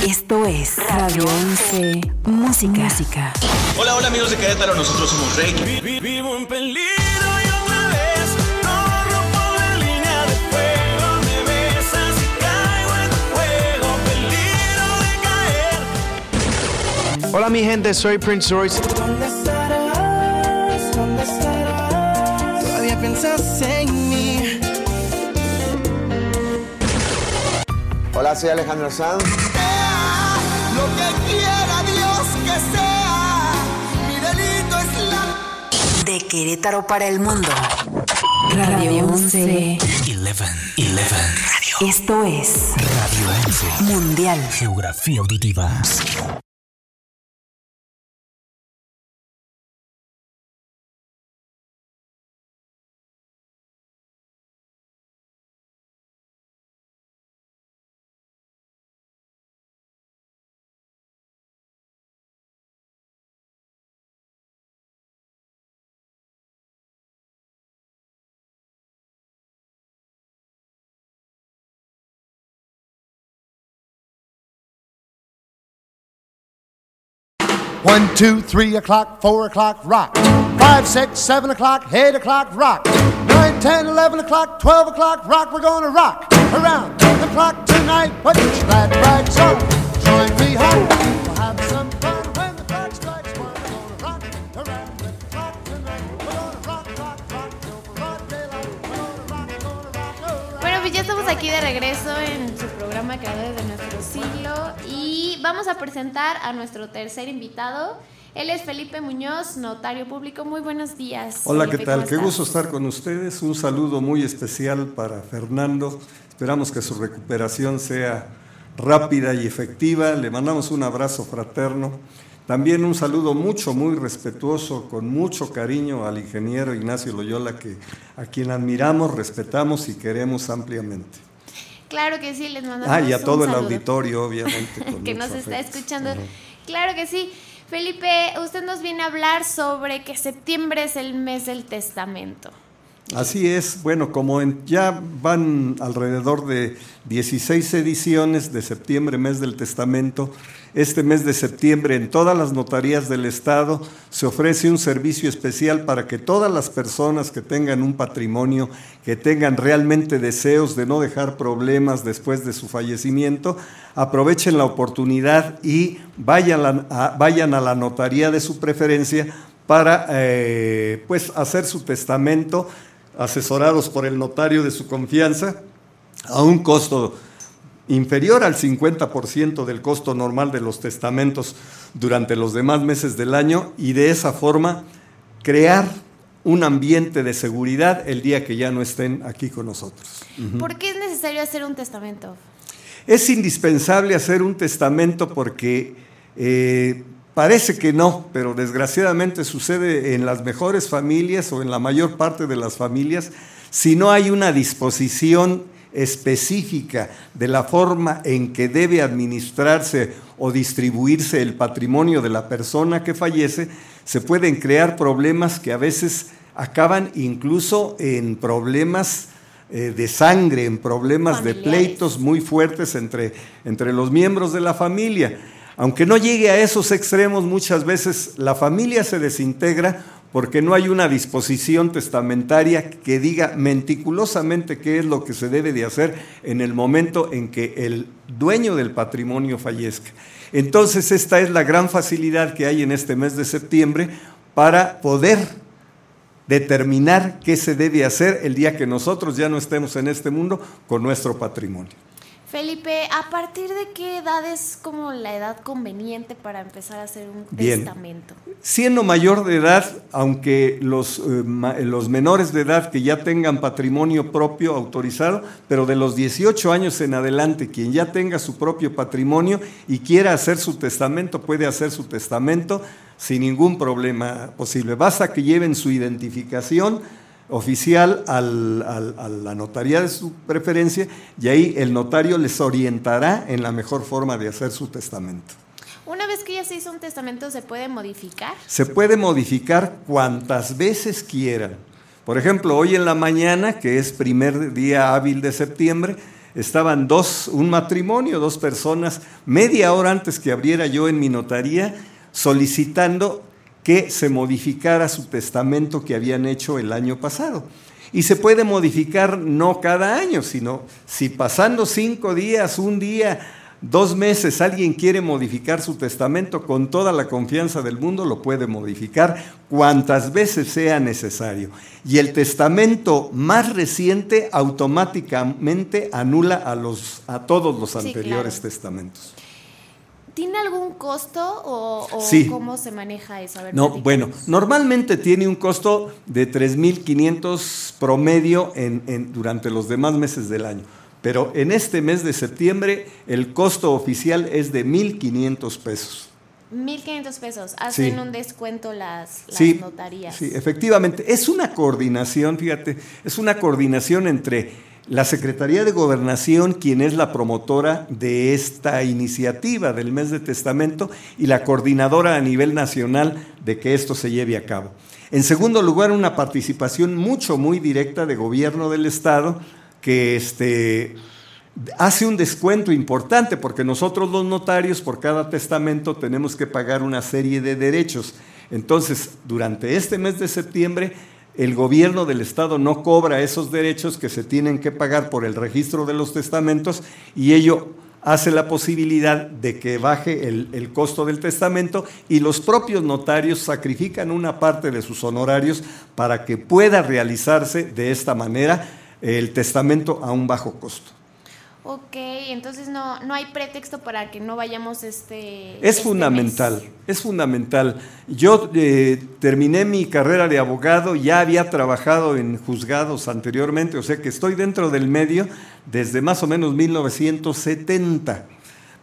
Esto es Radio 11. Música. Música. Hola, hola amigos de Querétaro, nosotros somos Rey. Vivo en peligro y otra vez corro por la línea de fuego. Me besas y caigo en tu juego. Peligro de caer. Hola mi gente, soy Prince Royce. Piensas en mí. Hola, soy Alejandro Sanz. Lo que quiera Dios que sea. Mi delito es la. De Querétaro para el mundo. Radio 11. 11. 11. Esto es Radio 11. Mundial. Geografía auditiva. One, two, three o'clock, four o'clock, rock. Five, six, seven o'clock, eight o'clock, rock. Nine, ten, eleven o'clock, twelve o'clock, rock. We're gonna rock around the clock tonight. Put your glad rags on. Join me home. We'll have some fun when the clock strikes one. We're gonna rock around the clock tonight. We're gonna rock, rock, rock till. We're gonna rock, gonna rock. Bueno, pues ya estamos aquí de regreso en su programa Creadores de Nuestro Siglo y vamos a presentar a nuestro tercer invitado. Él es Felipe Muñoz, notario público. Muy buenos días. Hola, ¿qué tal? ¿cómo Qué gusto estar con ustedes. Un saludo muy especial para Fernando. Esperamos que su recuperación sea rápida y efectiva. Le mandamos un abrazo fraterno. También un saludo mucho, muy respetuoso, con mucho cariño al ingeniero Ignacio Loyola, que, a quien admiramos, respetamos y queremos ampliamente. Claro que sí, les mandamos Ah, y a un todo el saludo. auditorio, obviamente. que nos está escuchando. Claro que sí. Felipe, usted nos viene a hablar sobre que septiembre es el mes del testamento. Así es, bueno, como en- ya van alrededor de 16 ediciones de septiembre, mes del testamento, este mes de septiembre en todas las notarías del Estado se ofrece un servicio especial para que todas las personas que tengan un patrimonio, que tengan realmente deseos de no dejar problemas después de su fallecimiento, aprovechen la oportunidad y vayan a, a- vayan a la notaría de su preferencia para eh, pues hacer su testamento asesorados por el notario de su confianza a un costo inferior al 50% del costo normal de los testamentos durante los demás meses del año y de esa forma crear un ambiente de seguridad el día que ya no estén aquí con nosotros. ¿Por qué es necesario hacer un testamento? Es indispensable hacer un testamento porque eh, parece que no, pero desgraciadamente sucede en las mejores familias o en la mayor parte de las familias si no hay una disposición específica de la forma en que debe administrarse o distribuirse el patrimonio de la persona que fallece, se pueden crear problemas que a veces acaban incluso en problemas eh, de sangre, en problemas de pleitos muy fuertes entre, entre los miembros de la familia. Aunque no llegue a esos extremos, muchas veces la familia se desintegra porque no hay una disposición testamentaria que diga meticulosamente qué es lo que se debe de hacer en el momento en que el dueño del patrimonio fallezca. Entonces esta es la gran facilidad que hay en este mes de septiembre para poder determinar qué se debe hacer el día que nosotros ya no estemos en este mundo con nuestro patrimonio. Felipe, ¿a partir de qué edad es como la edad conveniente para empezar a hacer un Bien. testamento? Siendo mayor de edad, aunque los, eh, ma- los menores de edad que ya tengan patrimonio propio autorizado, pero de los 18 años en adelante, quien ya tenga su propio patrimonio y quiera hacer su testamento, puede hacer su testamento sin ningún problema posible. Basta que lleven su identificación oficial al- al- a la notaría de su preferencia y ahí el notario les orientará en la mejor forma de hacer su testamento. Una vez que ya se hizo un testamento, ¿se puede modificar? Se puede modificar cuantas veces quieran. Por ejemplo, hoy en la mañana, que es primer día hábil de septiembre, estaban dos, un matrimonio, dos personas, media hora antes que abriera yo en mi notaría, solicitando que se modificara su testamento que habían hecho el año pasado. Y se puede modificar no cada año, sino si pasando cinco días, un día, dos meses, alguien quiere modificar su testamento con toda la confianza del mundo, lo puede modificar cuantas veces sea necesario. Y el testamento más reciente automáticamente anula a, los, a todos los Sí, anteriores claro. testamentos. ¿Tiene algún costo o, o Sí. cómo se maneja eso? A ver, No, bueno, normalmente tiene un costo de 3.500 promedio en, en- durante los demás meses del año, pero en este mes de septiembre el costo oficial es de 1.500 pesos. 1.500 pesos. Hacen Sí. un descuento las, las Sí, notarías. Sí, efectivamente. Es una coordinación, fíjate, es una coordinación entre la Secretaría de Gobernación, quien es la promotora de esta iniciativa del mes de testamento, y la coordinadora a nivel nacional de que esto se lleve a cabo. En segundo lugar, una participación mucho, muy directa de gobierno del Estado, que este, hace un descuento importante porque nosotros los notarios por cada testamento tenemos que pagar una serie de derechos. Entonces, durante este mes de septiembre, el gobierno del estado no cobra esos derechos que se tienen que pagar por el registro de los testamentos y ello hace la posibilidad de que baje el, el costo del testamento y los propios notarios sacrifican una parte de sus honorarios para que pueda realizarse de esta manera el testamento a un bajo costo. Ok, entonces no, no hay pretexto para que no vayamos este... Es este fundamental, mes. es fundamental. Yo eh, terminé mi carrera de abogado, ya había trabajado en juzgados anteriormente, o sea que estoy dentro del medio desde más o menos 1970.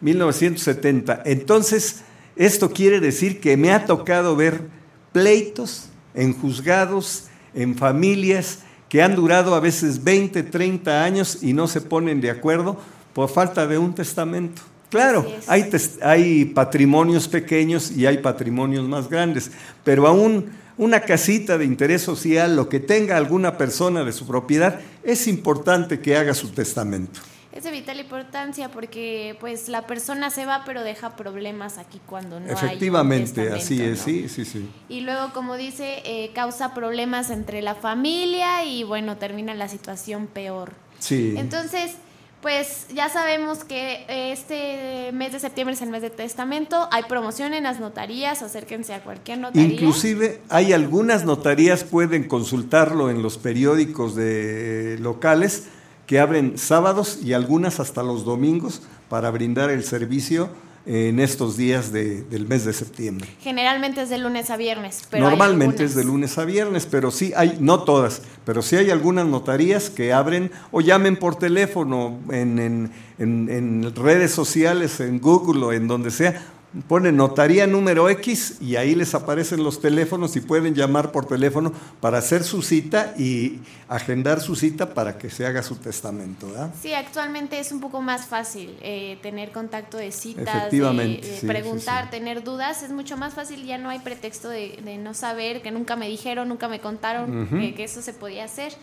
1970. Entonces, esto quiere decir que me ha tocado ver pleitos en juzgados, en familias que han durado a veces 20, 30 años y no se ponen de acuerdo por falta de un testamento. Claro, hay, tes- hay patrimonios pequeños y hay patrimonios más grandes, pero aún una casita de interés social, lo que tenga alguna persona de su propiedad, es importante que haga su testamento. Es de vital importancia porque pues la persona se va pero deja problemas aquí cuando no hay un Efectivamente, así testamento, es, ¿no? sí, sí, sí. Y luego, como dice, eh, causa problemas entre la familia y bueno, termina la situación peor. Sí. Entonces, pues ya sabemos que eh, este mes de septiembre es el mes de testamento. Hay promoción en las notarías, acérquense a cualquier notaría. Inclusive hay algunas notarías, pueden consultarlo en los periódicos de locales que abren sábados y algunas hasta los domingos para brindar el servicio en estos días de- del mes de septiembre. Generalmente es de lunes a viernes, pero Normalmente es de lunes a viernes, pero sí hay, no todas, pero sí hay algunas notarías que abren o llamen por teléfono en, en- en- en redes sociales, en Google o en donde sea. Ponen notaría número X y ahí les aparecen los teléfonos y pueden llamar por teléfono para hacer su cita y agendar su cita para que se haga su testamento. ¿verdad? Sí, actualmente es un poco más fácil eh, tener contacto de citas, de- Efectivamente, de sí, preguntar, tener dudas, es mucho más fácil, ya no hay pretexto de, de no saber, que nunca me dijeron, nunca me contaron que, que eso se podía hacer.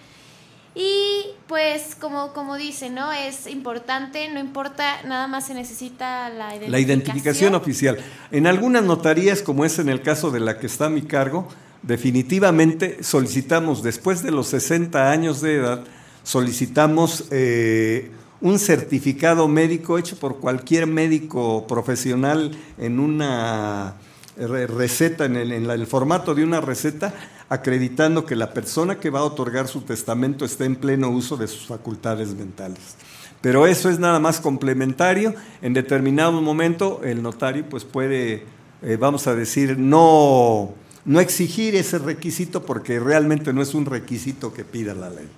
Y pues como, como dice, ¿no? Es importante, no importa, nada más se necesita la identificación. La identificación oficial. En algunas notarías, como es en el caso de la que está a mi cargo, definitivamente solicitamos, después de los 60 años de edad, solicitamos eh, un certificado médico hecho por cualquier médico profesional en una re- receta, en el, en la- el formato de una receta, acreditando que la persona que va a otorgar su testamento esté en pleno uso de sus facultades mentales. Pero eso es nada más complementario. En determinado momento el notario pues puede, eh, vamos a decir, no, no exigir ese requisito porque realmente no es un requisito que pida la ley.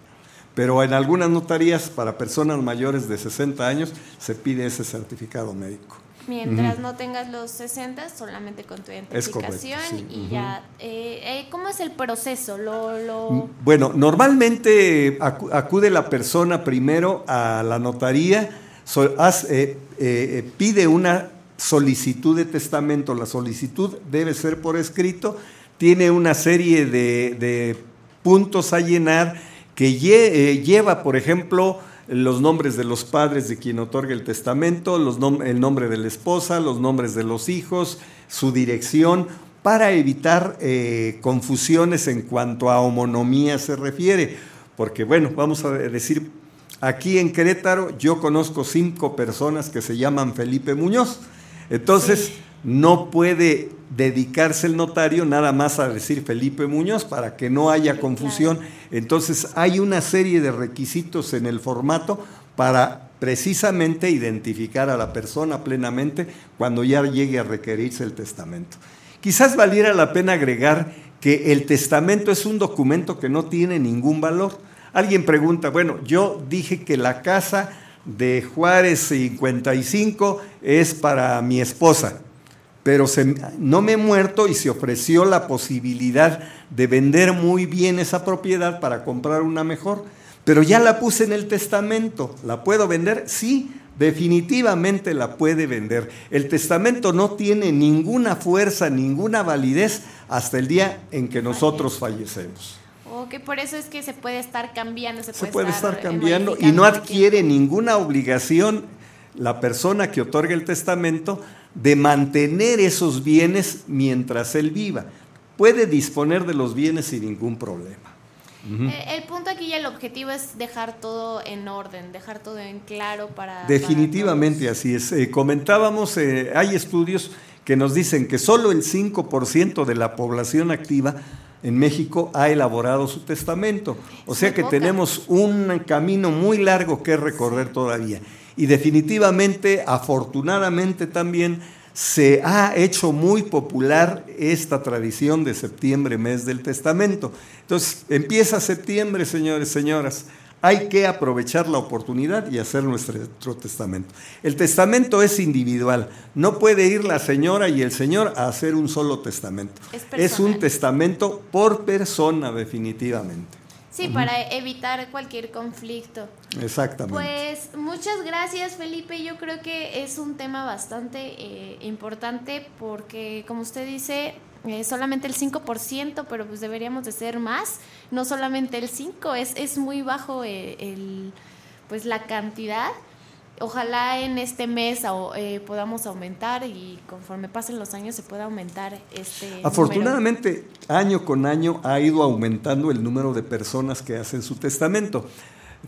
Pero en algunas notarías para personas mayores de 60 años se pide ese certificado médico. Mientras no tengas los 60, solamente con tu correcto, identificación sí. y ya. eh, eh, ¿Cómo es el proceso? Lo, lo... Bueno, normalmente acu- acude la persona primero a la notaría, so- haz- eh, eh, pide una solicitud de testamento. La solicitud debe ser por escrito, tiene una serie de, de puntos a llenar que lle- lleva, por ejemplo, los nombres de los padres de quien otorga el testamento, el nombre de la esposa, los nombres de los hijos, su dirección, para evitar eh, confusiones en cuanto a homonomía se refiere. Porque, bueno, vamos a decir, aquí en Querétaro yo conozco cinco personas que se llaman Felipe Muñoz. Entonces, no puede dedicarse el notario nada más a decir Felipe Muñoz para que no haya confusión. Entonces, hay una serie de requisitos en el formato para precisamente identificar a la persona plenamente cuando ya llegue a requerirse el testamento. Quizás valiera la pena agregar que el testamento es un documento que no tiene ningún valor. Alguien pregunta, bueno, yo dije que la casa de Juárez 55 es para mi esposa, pero se- no me he muerto y se ofreció la posibilidad de vender muy bien esa propiedad para comprar una mejor, pero ya la puse en el testamento, ¿la puedo vender? Sí, definitivamente la puede vender. El testamento no tiene ninguna fuerza, ninguna validez hasta el día en que nosotros fallecemos. O que por eso es que se puede estar cambiando, se, Se puede estar cambiando y no adquiere ninguna obligación la persona que otorga el testamento de mantener esos bienes mientras él viva. Puede disponer de los bienes sin ningún problema. Eh, El punto aquí y el objetivo es dejar todo en orden, dejar todo en claro para... Definitivamente así es. Eh, comentábamos, eh, hay estudios que nos dicen que solo el 5% de la población activa en México ha elaborado su testamento. O sea que tenemos un camino muy largo que recorrer todavía. Y definitivamente, afortunadamente también, se ha hecho muy popular esta tradición de septiembre, mes del testamento. Entonces, empieza septiembre, señores, señoras. Hay que aprovechar la oportunidad y hacer nuestro testamento. El testamento es individual. No puede ir la señora y el señor a hacer un solo testamento. Es Es, un testamento por persona, definitivamente. Sí, para evitar cualquier conflicto. Exactamente. Pues muchas gracias Felipe, yo creo que es un tema bastante eh, importante porque como usted dice, eh, solamente el 5%, pero pues deberíamos de ser más, no solamente el 5, es, es muy bajo eh, el, pues la cantidad. Ojalá en este mes eh, podamos aumentar y conforme pasen los años se pueda aumentar este. Afortunadamente, año con año ha ido aumentando el número de personas que hacen su testamento.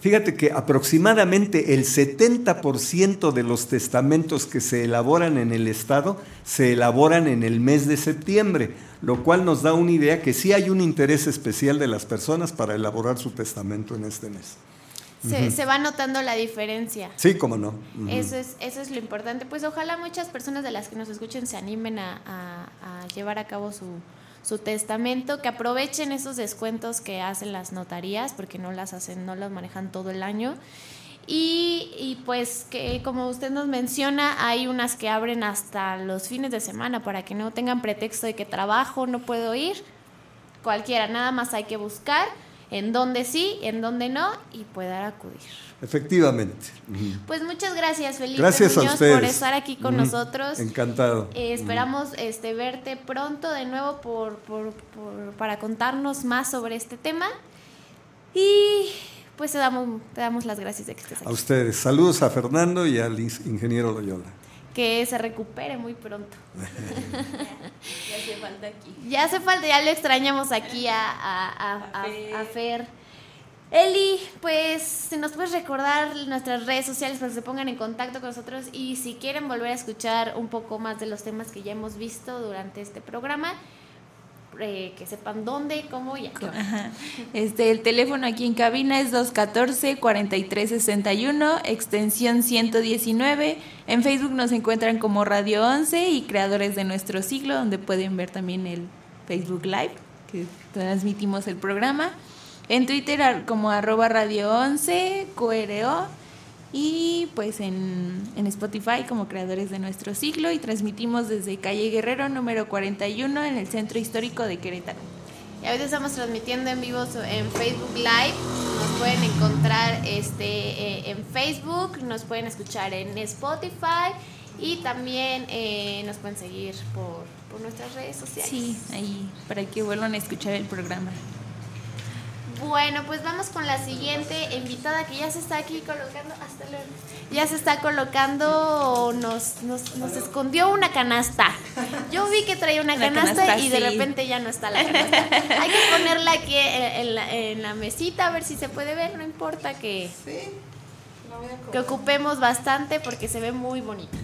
Fíjate que aproximadamente el 70% de los testamentos que se elaboran en el Estado se elaboran en el mes de septiembre, lo cual nos da una idea que sí hay un interés especial de las personas para elaborar su testamento en este mes. Se, va notando la diferencia. Sí, cómo no. Eso es, eso es lo importante. Pues ojalá muchas personas de las que nos escuchen se animen a, a- a llevar a cabo su, su testamento, que aprovechen esos descuentos que hacen las notarías, porque no las hacen, no las manejan todo el año. Y, y pues que como usted nos menciona, hay unas que abren hasta los fines de semana para que no tengan pretexto de que trabajo, no puedo ir. Cualquiera, nada más hay que buscar en dónde sí, en dónde no y poder acudir. Efectivamente. Pues muchas gracias, Felipe Gracias a ustedes. por estar aquí con nosotros. Encantado. Eh, esperamos este, verte pronto de nuevo por, por- por- para contarnos más sobre este tema. Y pues te damos, te damos las gracias de que estés A aquí. ustedes. Saludos a Fernando y al ingeniero Loyola. Que se recupere muy pronto. Ya hace falta aquí. Ya hace falta, ya lo extrañamos aquí a, a- a- a- a Fer. Eli, pues si nos puedes recordar nuestras redes sociales para que se pongan en contacto con nosotros y si quieren volver a escuchar un poco más de los temas que ya hemos visto durante este programa, eh, que sepan dónde, cómo y a qué. Este, el teléfono aquí en cabina es 214-4361, extensión 119. En Facebook nos encuentran como Radio 11 y Creadores de Nuestro Siglo, donde pueden ver también el Facebook Live, que transmitimos el programa. En Twitter como arroba Radio 11, QRO. Y pues en, en Spotify como Creadores de Nuestro Siglo y transmitimos desde Calle Guerrero número 41 en el Centro Histórico de Querétaro. Y ahorita estamos transmitiendo en vivo en Facebook Live. Nos pueden encontrar este, eh, en Facebook, nos pueden escuchar en Spotify y también eh, nos pueden seguir por, por nuestras redes sociales. Sí, ahí, para que vuelvan a escuchar el programa. Bueno, pues vamos con la siguiente invitada que ya se está aquí colocando. Hasta luego. Ya se está colocando, nos, nos, nos escondió una canasta. Yo vi que traía una, Una canasta, canasta, y de sí. repente ya no está la canasta. Hay que ponerla aquí en, en la, en la mesita a ver si se puede ver. No importa que, que ocupemos bastante porque se ve muy bonita.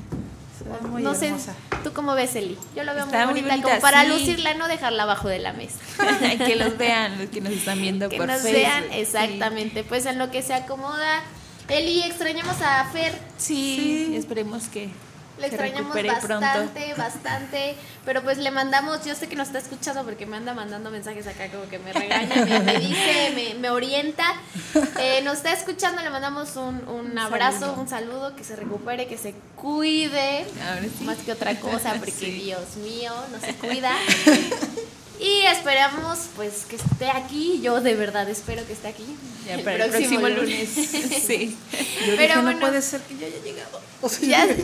Muy no sé, hermosa. ¿tú cómo ves, Eli? Yo lo veo Está muy muy bonita, bonita, como para sí. lucirla, no dejarla abajo de la mesa. que los vean, los que nos están viendo que por nos Facebook. vean exactamente pues en lo que se acomoda Eli extrañamos a Fer Sí, esperemos que le extrañamos bastante pronto. bastante pero pues le mandamos yo sé que nos está escuchando porque me anda mandando mensajes acá como que me regaña me, me dice me, me orienta Eh, nos está escuchando le mandamos un, un abrazo saludo. un saludo que se recupere que se cuide más que otra cosa porque Sí. Dios mío no se cuida y esperamos pues que esté aquí yo de verdad espero que esté aquí Ya para el próximo lunes. Sí. Yo Pero dije, bueno. no puede ser que yo haya llegado. O sea, ya,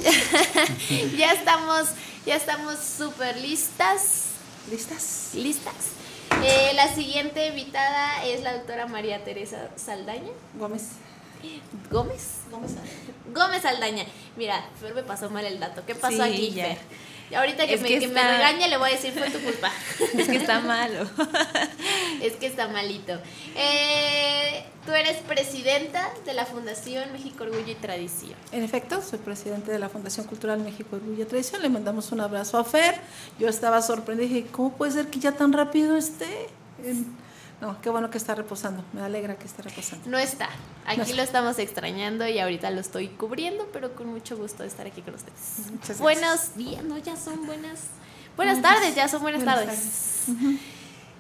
ya estamos ya estamos súper listas listas listas Eh, la siguiente invitada es la doctora María Teresa Saldaña Gómez. Gómez Gómez. Gómez Saldaña mira Fer me pasó mal el dato ¿qué pasó Sí, aquí ya. Fer? Y ahorita que, Es me, que que me está- regañe le voy a decir fue tu culpa Es que está malo. es que está malito Eh, tú eres presidenta de la Fundación México Orgullo y Tradición En efecto, soy presidente de la Fundación Cultural México Orgullo y Tradición. Le mandamos un abrazo a Fer. Yo estaba sorprendida y dije, ¿cómo puede ser que ya tan rápido esté? En- No, qué bueno que está reposando. Me alegra que esté reposando. No está. Aquí No está. lo estamos extrañando y ahorita lo estoy cubriendo, pero con mucho gusto de estar aquí con ustedes. Muchas gracias. Buenos días, no, ya son buenas. Buenas Buenas- tardes, ya son buenas, buenas tardes.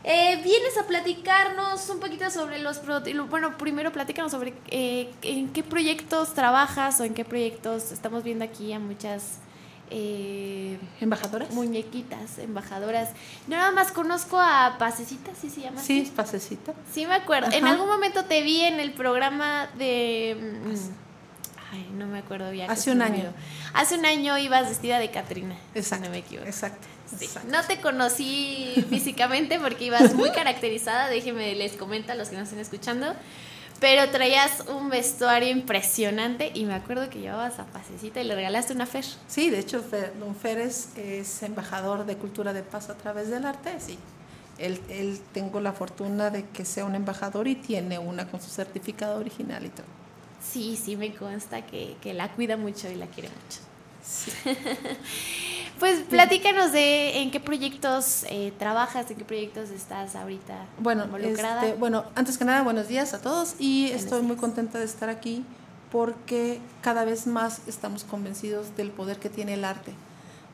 Eh, vienes a platicarnos un poquito sobre los pro- y lo- bueno primero platícanos sobre eh, en qué proyectos trabajas o en qué proyectos estamos viendo aquí a muchas eh, embajadoras muñequitas embajadoras. Nada más conozco a Pasecita sí se llama Sí, pasecita. sí me acuerdo. En algún momento te vi en el programa de mm, ay no me acuerdo bien Hace un año. hace un año ibas vestida de Catrina Exacto, si no me equivoco. Exacto. Sí. No te conocí físicamente porque ibas muy caracterizada, déjenme les comento a los que nos estén escuchando, pero traías un vestuario impresionante y me acuerdo que llevabas a Pasecita y le regalaste una fer. Sí, de hecho, Fer- don Férez es embajador de Cultura de Paz a través del arte, sí. Él, él tengo la fortuna de que sea un embajador y tiene una con su certificado original y todo. Sí, sí, me consta que, que la cuida mucho y la quiere mucho. pues platícanos de en qué proyectos eh, trabajas, en qué proyectos estás ahorita Bueno, involucrada. este, bueno, antes que nada, buenos días a todos y Buenos estoy muy contenta de estar aquí porque cada vez más estamos convencidos del poder que tiene el arte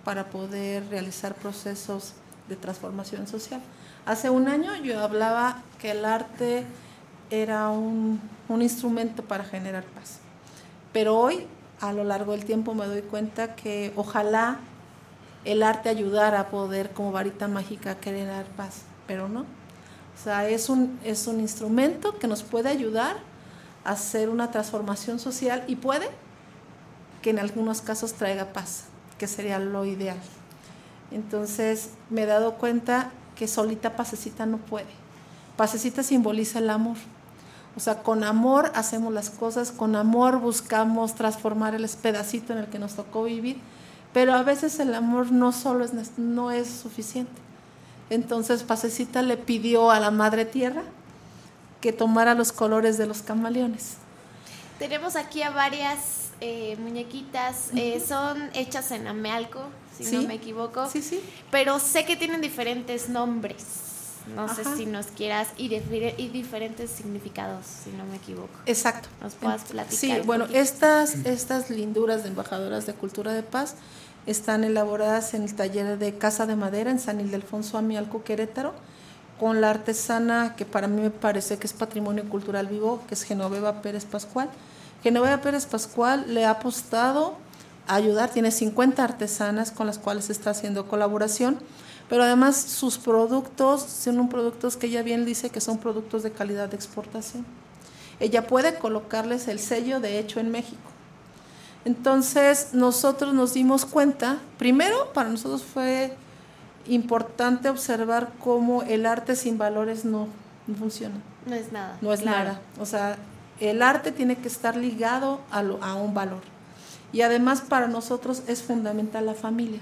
para poder realizar procesos de transformación social. Hace un año yo hablaba que el arte era un, un instrumento para generar paz, pero hoy, a lo largo del tiempo, me doy cuenta que ojalá el arte ayudara a poder, como varita mágica, generar paz, pero no. O sea, es un, es un instrumento que nos puede ayudar a hacer una transformación social y puede que en algunos casos traiga paz, que sería lo ideal. Entonces me he dado cuenta que solita pasecita no puede. Pasecita simboliza el amor. O sea, con amor hacemos las cosas, con amor buscamos transformar el pedacito en el que nos tocó vivir, pero a veces el amor no solo es, no es suficiente. Entonces Pasecita le pidió a la Madre Tierra que tomara los colores de los camaleones. Tenemos aquí a varias eh, muñequitas, eh, son hechas en Amealco, si Sí. no me equivoco. Sí, sí. Pero sé que tienen diferentes nombres. No sé si nos quieras y, y diferentes significados, si no me equivoco. Exacto. Nos puedas platicar. Sí, bueno, poquito. estas, estas linduras de embajadoras de cultura de paz están elaboradas en el taller de Casa de Madera en San Ildefonso Amialco, Querétaro, con la artesana que para mí me parece que es patrimonio cultural vivo, que es Genoveva Pérez Pascual. Genoveva Pérez Pascual le ha apostado a ayudar, tiene 50 artesanas con las cuales está haciendo colaboración, pero además sus productos son productos que ella bien dice que son productos de calidad de exportación. Ella puede colocarles el sello de hecho en México. Entonces nosotros nos dimos cuenta, primero para nosotros fue importante observar cómo el arte sin valores no, no funciona. No es nada. No es claro. nada. O sea, el arte tiene que estar ligado a, lo- a un valor. Y además para nosotros es fundamental la familia.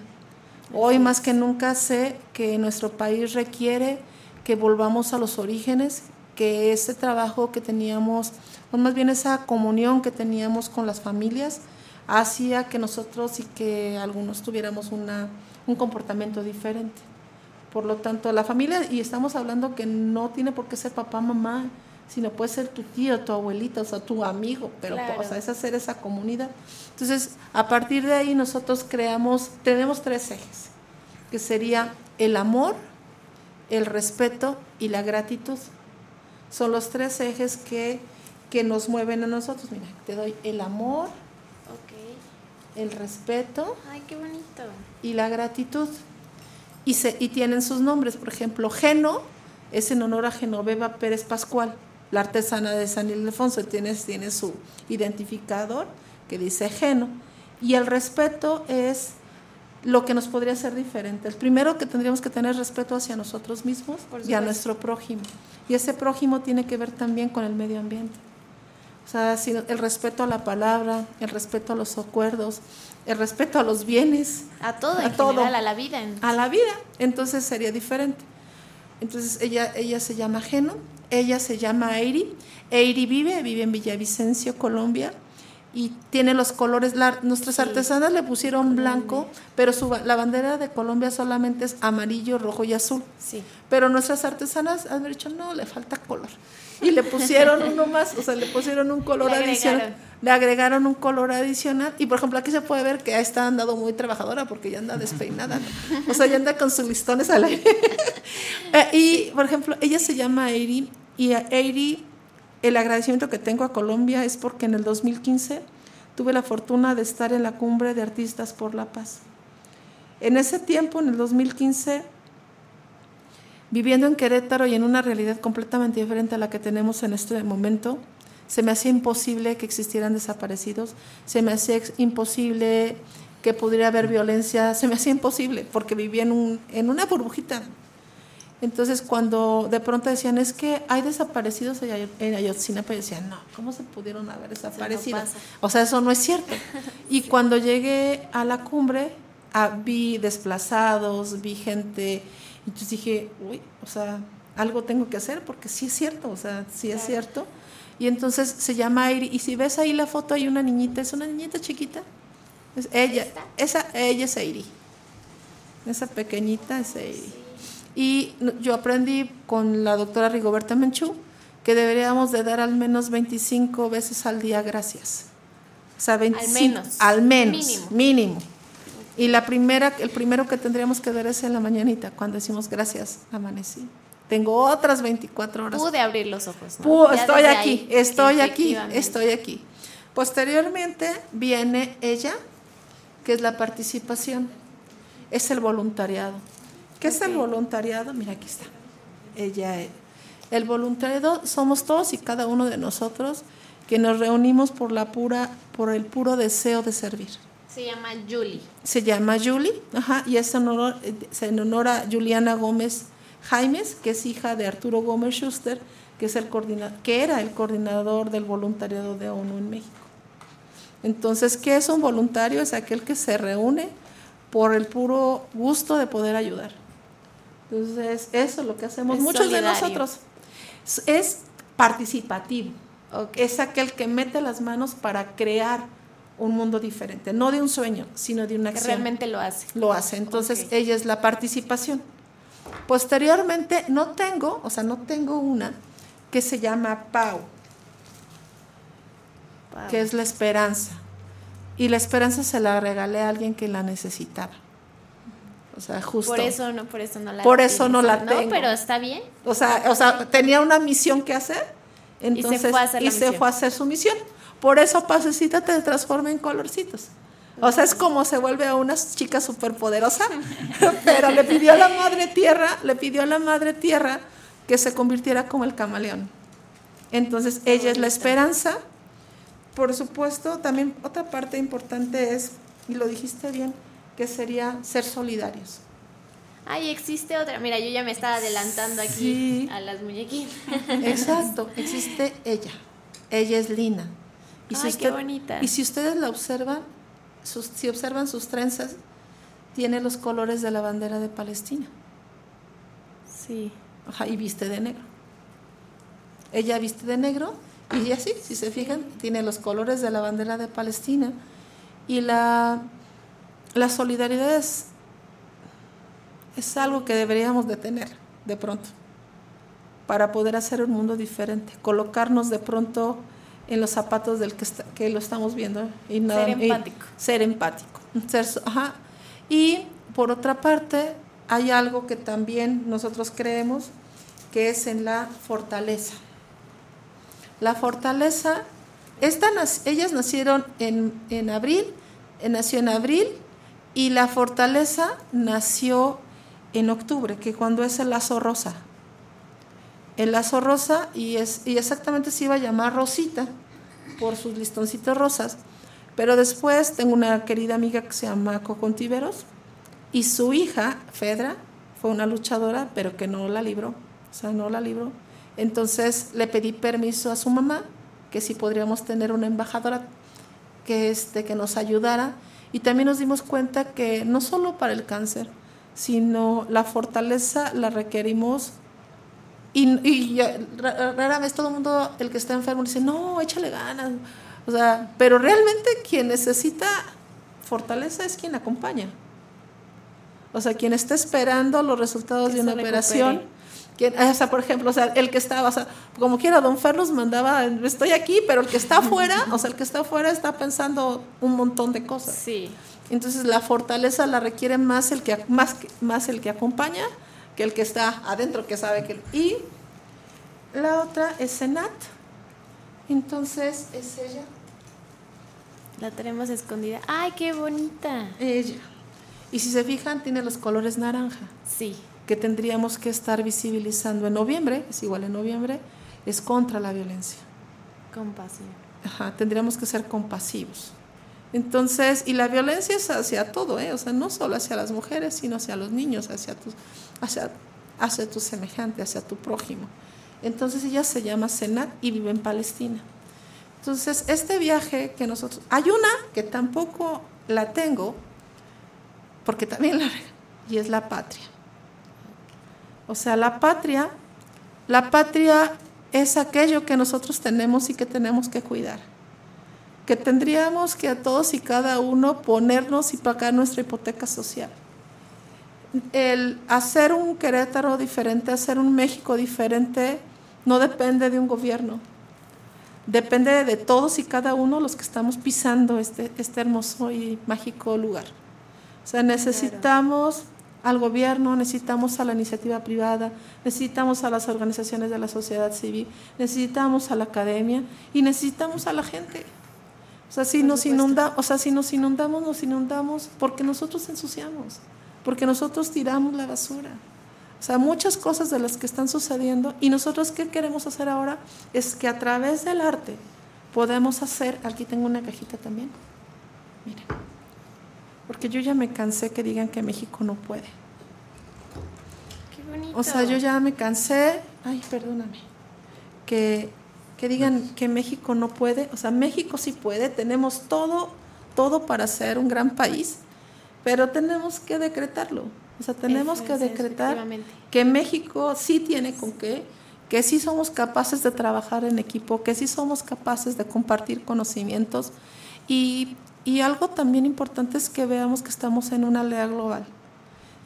Hoy más que nunca sé que nuestro país requiere que volvamos a los orígenes, que ese trabajo que teníamos, o más bien esa comunión que teníamos con las familias, hacía que nosotros y que algunos tuviéramos una, un comportamiento diferente. Por lo tanto, la familia, y estamos hablando que no tiene por qué ser papá, mamá, sino puede ser tu tío, tu abuelita, o sea, tu amigo, pero Claro. o sea, es hacer esa comunidad. Entonces, a partir de ahí nosotros creamos, tenemos tres ejes, que sería el amor, el respeto y la gratitud. Son los tres ejes que, que nos mueven a nosotros. Mira, te doy el amor, el respeto Ay, qué bonito. y la gratitud. Y, se, y tienen sus nombres. Por ejemplo, Geno es en honor a Genoveva Pérez Pascual, la artesana de San Ildefonso. Tiene, tiene su identificador que dice Geno. Y el respeto es lo que nos podría hacer diferente. El primero que tendríamos que tener respeto hacia nosotros mismos y a nuestro prójimo. Y ese prójimo tiene que ver también con el medio ambiente. O sea, el respeto a la palabra, el respeto a los acuerdos, el respeto a los bienes. A todo, A en todo. general, a la vida. A la vida. Entonces sería diferente. Entonces ella, ella se llama Geno, ella se llama Eiri. Eiri vive, vive en Villavicencio, Colombia. y tiene los colores. la- nuestras artesanas le pusieron blanco, pero su, la bandera de Colombia solamente es amarillo, rojo y azul. Sí. Pero nuestras artesanas han dicho, no, le falta color. Y le pusieron uno más, o sea, le pusieron un color Le adicional. agregaron. Le agregaron un color adicional. Y por ejemplo, aquí se puede ver que está andado muy trabajadora porque ya anda despeinada. ¿no? O sea, ya anda con sus listones al aire. Eh, y por ejemplo, ella se llama Eiri. Y a Eiri, el agradecimiento que tengo a Colombia es porque en el 2015 tuve la fortuna de estar en la cumbre de artistas por la paz. En ese tiempo, en el 2015, viviendo en Querétaro y en una realidad completamente diferente a la que tenemos en este momento, se me hacía imposible que existieran desaparecidos, se me hacía imposible que pudiera haber violencia, se me hacía imposible porque vivía en, un, en una burbujita. Entonces cuando de pronto decían, es que hay desaparecidos en Ayo- en Ayotzinapa, yo decía, no, ¿cómo se pudieron haber desaparecido? o sea, eso no es cierto. Y cuando llegué a la cumbre, ah, vi desplazados, vi gente, entonces dije, uy, o sea, algo tengo que hacer porque sí es cierto, o sea, sí es cierto. Y entonces se llama Airi, y si ves ahí la foto hay una niñita, es una niñita chiquita, es ella, esa, ella es Airi, esa pequeñita es Airi. Y yo aprendí con la doctora Rigoberta Menchú que deberíamos de dar al menos 25 veces al día gracias. O sea, 25, menos. Al menos. Mínimo. Mínimo. Y la primera, el primero que tendríamos que dar es en la mañanita, cuando decimos gracias, amanecí. Tengo otras 24 horas. Pude abrir los ojos. ¿no? Estoy aquí, ahí, estoy aquí, estoy aquí. Posteriormente viene ella, que es la participación, es el voluntariado. ¿Qué es el voluntariado? Mira, aquí está. Ella, eh, el voluntariado somos todos y cada uno de nosotros que nos reunimos por la pura, por el puro deseo de servir. Se llama Julie. Se llama Julie, ajá, y es en honor, se en honor a Juliana Gómez Jaimes, que es hija de Arturo Gómez Schuster, que, es el que era el coordinador del voluntariado de ONU en México. Entonces, ¿qué es un voluntario? Es aquel que se reúne por el puro gusto de poder ayudar. Entonces, eso es lo que hacemos Es muchos de nosotros. Es- Es participativo. Es aquel que mete las manos para crear un mundo diferente, no de un sueño, sino de una Que acción. realmente lo hace. Lo hace. Entonces, ella es la participación. Posteriormente, no tengo, o sea, no tengo una que se llama Pau, que es la esperanza. Y la esperanza se la regalé a alguien que la necesitaba. O sea, justo. Por eso no, por eso no la Por eso no la tengo. pero está bien. O sea, o sea, tenía una misión que hacer. Entonces, fue a hacer la y se fue a hacer su misión. Por eso Pasecita te transforma en colorcitos. O sea, es como se vuelve a una chica superpoderosa, pero le pidió a la madre tierra, le pidió a la madre tierra que se convirtiera como el camaleón. Entonces, ella es la esperanza. Por supuesto, también otra parte importante es, y lo dijiste bien, que sería ser solidarios. Ay, existe otra. Mira, yo ya me estaba adelantando aquí Sí. a las muñequitas. Exacto, existe ella. Ella es Lina. Y Ay, qué bonita. Y si ustedes la observan, sus- si observan sus trenzas, tiene los colores de la bandera de Palestina. Sí. Ajá, y viste de negro. Ella viste de negro y así, si se fijan, tiene los colores de la bandera de Palestina. Y la, la solidaridad es, es algo que deberíamos de tener de pronto para poder hacer un mundo diferente, colocarnos de pronto en los zapatos del que, está- que lo estamos viendo y nada- Ser y empático. ser empático. Ser ajá. Y por otra parte, hay algo que también nosotros creemos que es en la fortaleza. La fortaleza, esta, ellas nacieron en, en abril, eh, nació en abril y la fortaleza nació en octubre, que cuando es el lazo rosa. El lazo rosa y, es, y exactamente se iba a llamar Rosita por sus listoncitos rosas. Pero después tengo una querida amiga que se llama Coco y su hija, Fedra, fue una luchadora, pero que no la libró. O sea, no la libró. Entonces le pedí permiso a su mamá, que si podríamos tener una embajadora que, este, que nos ayudara. Y también nos dimos cuenta que no solo para el cáncer, sino la fortaleza la requerimos. Y, y ya, ra- rara vez todo el mundo, el que está enfermo, dice, no, échale ganas, O sea, pero realmente quien necesita fortaleza es quien acompaña. O sea, quien está esperando los resultados Que de una operación. Quien, o sea, por ejemplo, o sea, el que estaba, o sea, como quiera, don Ferlos mandaba, estoy aquí, pero el que está afuera, o sea, el que está afuera está pensando un montón de cosas. Sí. Entonces la fortaleza la requiere más el que más, más el que acompaña que el que está adentro, que sabe que y la otra es Senat. Entonces es ella. La tenemos escondida. ¡Ay, qué bonita! Ella. Y si se fijan, tiene los colores naranja. Sí. Que tendríamos que estar visibilizando en noviembre, es igual en noviembre, es contra la violencia. Compasión. Ajá, tendríamos que ser compasivos. Entonces, y la violencia es hacia todo, ¿eh? o sea, no solo hacia las mujeres, sino hacia los niños, hacia tu, hacia, hacia tu semejante, hacia tu prójimo. Entonces ella se llama Senat y vive en Palestina. Entonces, este viaje que nosotros... Hay una que tampoco la tengo, porque también la... Y es la patria. O sea, la patria, la patria es aquello que nosotros tenemos y que tenemos que cuidar. Que tendríamos que a todos y cada uno ponernos y pagar nuestra hipoteca social. El hacer un Querétaro diferente, hacer un México diferente, no depende de un gobierno. Depende de todos y cada uno los que estamos pisando este, este hermoso y mágico lugar. O sea, necesitamos al gobierno, necesitamos a la iniciativa privada, necesitamos a las organizaciones de la sociedad civil, necesitamos a la academia y necesitamos a la gente. O sea, si nos inunda, o sea, si nos inundamos, nos inundamos porque nosotros ensuciamos, porque nosotros tiramos la basura. O sea, muchas cosas de las que están sucediendo y nosotros qué queremos hacer ahora es que a través del arte podemos hacer, aquí tengo una cajita también. Miren. Porque yo ya me cansé que digan que México no puede. Qué bonito. O sea, yo ya me cansé, ay, perdóname, que, que digan que México no puede. O sea, México sí puede, tenemos todo, todo para ser un gran país, pero tenemos que decretarlo. O sea, tenemos que es, decretar que México sí tiene con qué, que sí somos capaces de trabajar en equipo, que sí somos capaces de compartir conocimientos y, y algo también importante es que veamos que estamos en una aldea global.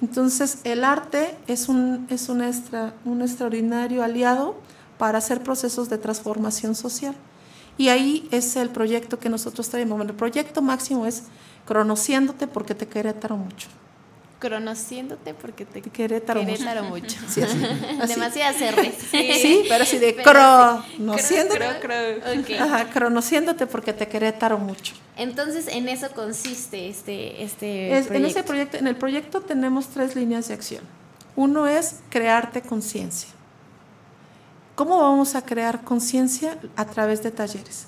Entonces, el arte es un, es un, extra, un extraordinario aliado para hacer procesos de transformación social. Y ahí es el proyecto que nosotros traemos. Bueno, el proyecto máximo es Conociéndote porque te Querétaro mucho. Conociéndote porque te Querétaro, Querétaro mucho. mucho. Sí, así, así. Demasiadas R's. Sí, pero así de conociéndote. Cro- cro- ok. Ajá, conociéndote porque te Querétaro mucho. Entonces, en eso consiste este, este Es- en ese proyecto, en el proyecto tenemos tres líneas de acción. Uno es crearte conciencia. ¿Cómo vamos a crear conciencia? A través de talleres.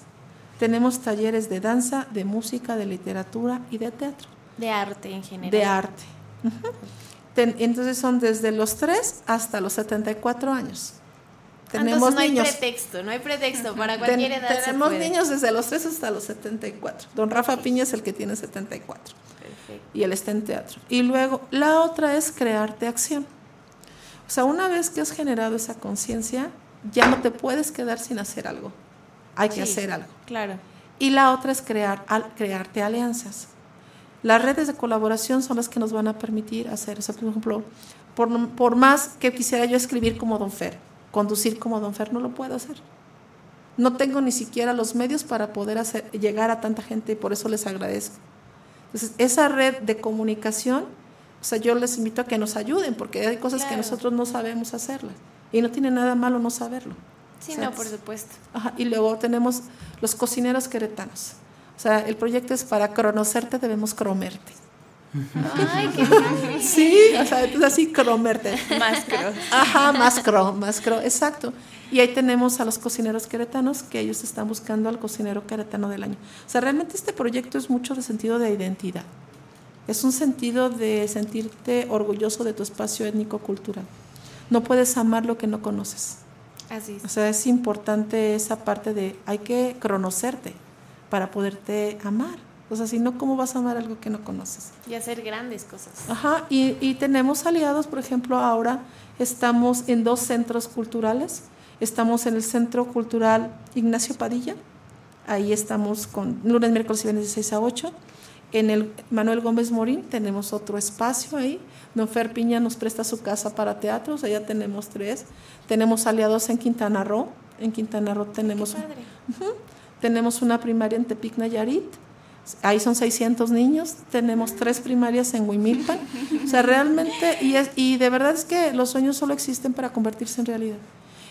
Tenemos talleres de danza, de música, de literatura y de teatro. De arte en general. De arte. Ten- entonces son desde los 3 hasta los 74 años. Tenemos Entonces, no hay niños. pretexto, no hay pretexto para Ten- cualquier edad. se tenemos puede. niños desde los 3 hasta los 74. Don Rafa Piña es el que tiene 74. Y él está en teatro. Y luego, la otra es crearte acción. O sea, una vez que has generado esa conciencia, ya no te puedes quedar sin hacer algo. Hay que Sí, hacer algo. Claro. Y la otra es crear, al- crearte alianzas. Las redes de colaboración son las que nos van a permitir hacer, o sea, por ejemplo, por, por más que quisiera yo escribir como Don Fer, conducir como Don Fer, no lo puedo hacer. No tengo ni siquiera los medios para poder hacer, llegar a tanta gente y por eso les agradezco. Entonces, esa red de comunicación, o sea, yo les invito a que nos ayuden porque hay cosas que nosotros no sabemos hacerlas y no tiene nada malo no saberlo. Sí, O sea, no, por supuesto. Ajá, y luego tenemos los cocineros queretanos. O sea, el proyecto es para conocerte debemos cromerte. Ay, qué. Sí, o sea, entonces así cromerte. Más cro. Ajá, más cro, más cro, exacto. Y ahí tenemos a los cocineros queretanos que ellos están buscando al cocinero queretano del año. O sea, realmente este proyecto es mucho de sentido de identidad. Es un sentido de sentirte orgulloso de tu espacio étnico-cultural. No puedes amar lo que no conoces. Así O es. sea, es importante esa parte de hay que conocerte para poderte amar. O sea, si no, ¿cómo vas a amar algo que no conoces? Y hacer grandes cosas. Ajá, y, y tenemos aliados, por ejemplo, ahora estamos en dos centros culturales. Estamos en el Centro Cultural Ignacio Padilla, Ahí estamos con lunes, miércoles y viernes de 6 a 8. En el Manuel Gómez Morín tenemos otro espacio ahí. Don Fer Piña nos presta su casa para teatros, allá tenemos tres. Tenemos aliados en Quintana Roo. En Quintana Roo tenemos, tenemos una primaria en Tepic Nayarit. Ahí son 600 niños. Tenemos tres primarias en Huimilpan. O sea, realmente, y, es- y de verdad es que los sueños solo existen para convertirse en realidad.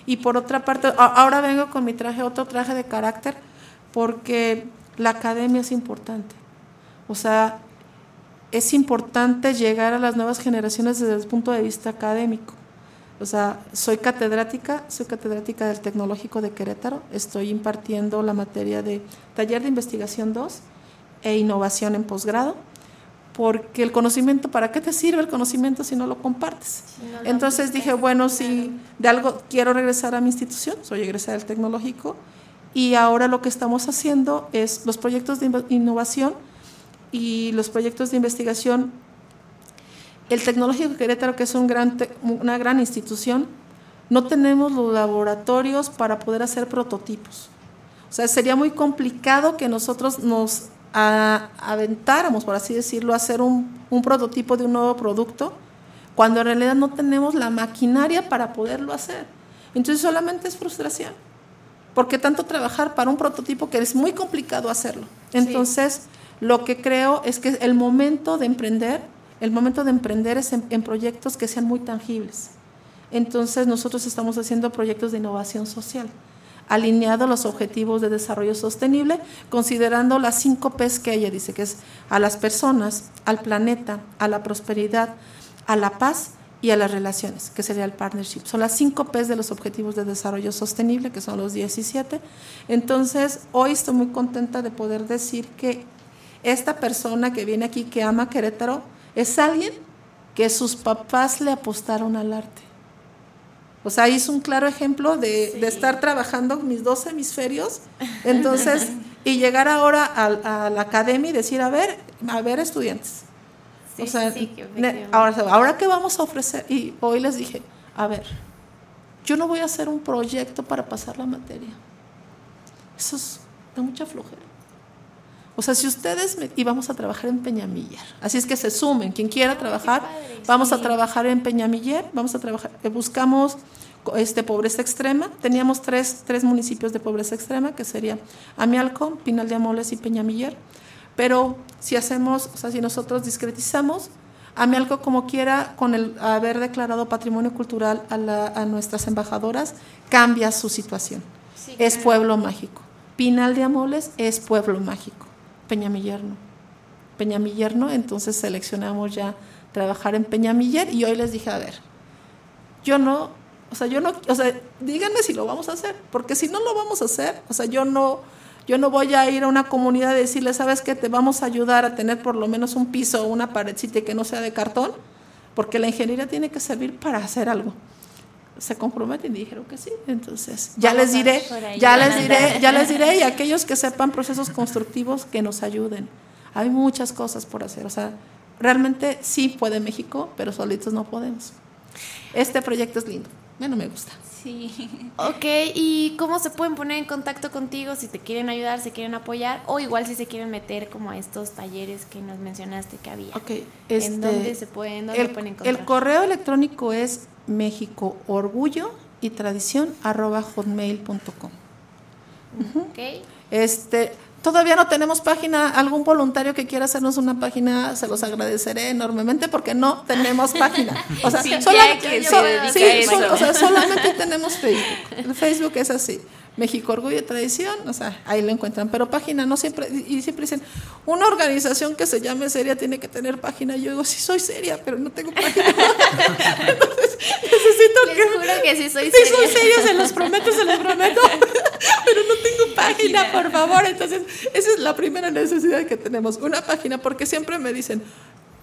Y por otra parte, ahora vengo con mi traje, otro traje de carácter, porque la academia es importante. O sea, es importante llegar a las nuevas generaciones desde el punto de vista académico. O sea, soy catedrática, soy catedrática del Tecnológico de Querétaro, estoy impartiendo la materia de taller de investigación 2 e innovación en posgrado, porque el conocimiento, ¿para qué te sirve el conocimiento si no lo compartes? no lo Entonces dije, bueno, si de algo quiero regresar a mi institución, soy egresada del Tecnológico, y ahora lo que estamos haciendo es los proyectos de inno- innovación y los proyectos de investigación. El Tecnológico de Querétaro, que es un gran una gran institución, no tenemos los laboratorios para poder hacer prototipos. O sea, sería muy complicado que nosotros nos a- aventáramos, por así decirlo, a hacer un, un prototipo de un nuevo producto, cuando en realidad no tenemos la maquinaria para poderlo hacer. Entonces solamente es frustración. Porque tanto trabajar para un prototipo que es muy complicado hacerlo. Entonces, lo que creo es que el momento de emprender, el momento de emprender es en, proyectos que sean muy tangibles. Entonces, nosotros estamos haciendo proyectos de innovación social, alineados a los objetivos de desarrollo sostenible, considerando las cinco P's que ella dice, que es a las personas, al planeta, a la prosperidad, a la paz y a las relaciones, que sería el partnership. Son las cinco P's de los Objetivos de Desarrollo Sostenible, que son los 17. Entonces, hoy estoy muy contenta de poder decir que esta persona que viene aquí, que ama Querétaro, es alguien que sus papás le apostaron al arte. O sea, es un claro ejemplo de, de estar trabajando mis dos hemisferios, entonces, y llegar ahora a, la academia y decir, a ver, a ver, estudiantes. Sí, o sea, sí, ahora, ahora qué vamos a ofrecer, y hoy les dije, a ver, yo no voy a hacer un proyecto para pasar la materia. Eso es da mucha flojera. O sea, si ustedes, me- y vamos a trabajar en Peñamillar, así es que se sumen, quien quiera trabajar, vamos a trabajar en Peñamiller, vamos a trabajar, eh, buscamos este, pobreza extrema, teníamos tres, tres municipios de pobreza extrema, que serían Amialco, Pinal de Amoles y Peñamiller, pero si hacemos, o sea, si nosotros discretizamos, Amialco como quiera, con el haber declarado patrimonio cultural a, la- a nuestras embajadoras, cambia su situación. Sí, es pueblo mágico. Pinal de Amoles es pueblo mágico. Peñamiller no. Peñamiller no, entonces seleccionamos ya trabajar en Peñamiller y hoy les dije, a ver, yo no, o sea, yo no, o sea, díganme si lo vamos a hacer, porque si no lo vamos a hacer, o sea, yo no, yo no voy a ir a una comunidad y decirle, sabes que te vamos a ayudar a tener por lo menos un piso o una paredcita que no sea de cartón, porque la ingeniería tiene que servir para hacer algo. Se comprometen y dijeron que sí, entonces ya Vamos les diré, ya les diré, ya les diré y aquellos que sepan procesos constructivos que nos ayuden. Hay muchas cosas por hacer, o sea, realmente sí puede México, pero solitos no podemos. Este proyecto es lindo, bueno, me gusta. Sí. Ok, ¿y cómo se pueden poner en contacto contigo si te quieren ayudar, si quieren apoyar o igual si se quieren meter como a estos talleres que nos mencionaste que había? Ok, ¿En este, dónde se pueden, dónde el, pueden encontrar? el correo electrónico es México Orgullo y Tradición arroba hotmail.com. Ok. Este, todavía no tenemos página, algún voluntario que quiera hacernos una página, se los agradeceré enormemente porque no tenemos página. O sea, Sí, sola- ya que se so- dedica sí, a eso. sol- o sea, solamente tenemos Facebook. El Facebook es así. México Orgullo y Tradición, o sea, ahí lo encuentran, pero página no siempre, y siempre dicen, una organización que se llame seria tiene que tener página. Yo digo, sí soy seria, pero no tengo página. Entonces, necesito Les que... juro que sí soy Sí, seria. soy seria, se los prometo, se los prometo. pero no tengo página, por favor. Entonces, esa es la primera necesidad que tenemos, una página, porque siempre me dicen,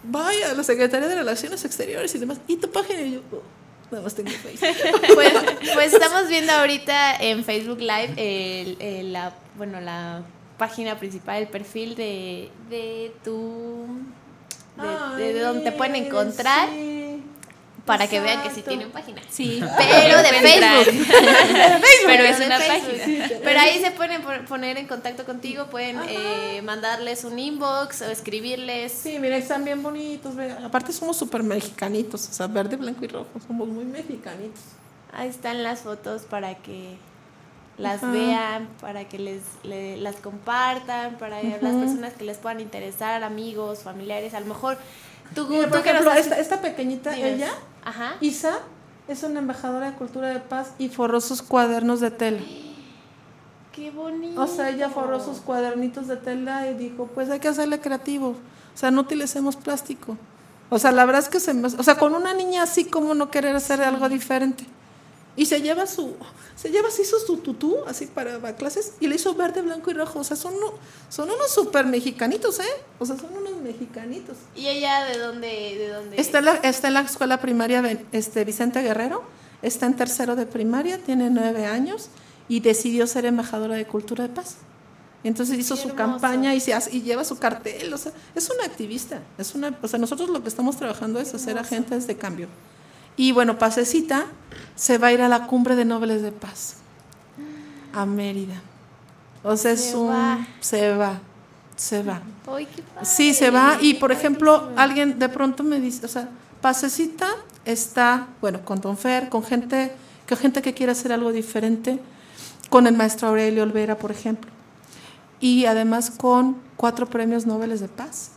vaya, la Secretaría de Relaciones Exteriores y demás, ¿y tu página? Y yo, "Oh, nada más tengo Facebook. Pues, pues estamos viendo ahorita en Facebook Live el- el- la, bueno, la página principal, el perfil de, de tu... De, donde te pueden encontrar. sí. Para que vean que sí Exacto. tienen página. Sí. Pero de. Facebook. Pero es de una Facebook. página. Pero ahí se pueden pon- poner en contacto contigo, pueden eh, mandarles un inbox o escribirles. Sí, mira, están bien bonitos. Aparte somos súper mexicanitos, o sea, verde, blanco y rojo. Somos muy mexicanitos. Ahí están las fotos para que las Ajá. vean, para que les le- las compartan, para las Ujú. personas que les puedan interesar, amigos, familiares, a lo mejor tú, Mira, tú por ejemplo, esta, esta pequeñita, Dinos. ella, Ajá. Isa, es una embajadora de cultura de paz y forró sus cuadernos de tela. Qué bonito. O sea, ella forró sus cuadernitos de tela y dijo, pues hay que hacerle creativo. O sea, no utilicemos plástico. O sea, la verdad es que se me... O sea, con una niña así, como no querer hacer algo diferente? Y se lleva su... Se lleva así su, su tutú, así para, para clases, y le hizo verde, blanco y rojo. O sea, son, uno- son unos súper mexicanitos, ¿eh? O sea, son unos mexicanitos. ¿Y ella de dónde de dónde Está en la, está en la escuela primaria este, Vicente Guerrero, está en tercero de primaria, tiene nueve años y decidió ser embajadora de Cultura de Paz. Entonces hizo su campaña y, se hace- y lleva su cartel, o sea, es una activista, es una, o sea, nosotros lo que estamos trabajando es hacer agentes de cambio. Y bueno, Pasecita se va a ir a la cumbre de Nobles de Paz, a Mérida. O sea, es Se un... va. Se va, se va. Ay, qué padre. Sí, se va y por ejemplo, alguien de pronto me dice, o sea, Pasecita está, bueno, con Don Fer, con gente, con gente que quiere hacer algo diferente, con el maestro Aurelio Olvera, por ejemplo, y además con cuatro premios Nobel de Paz.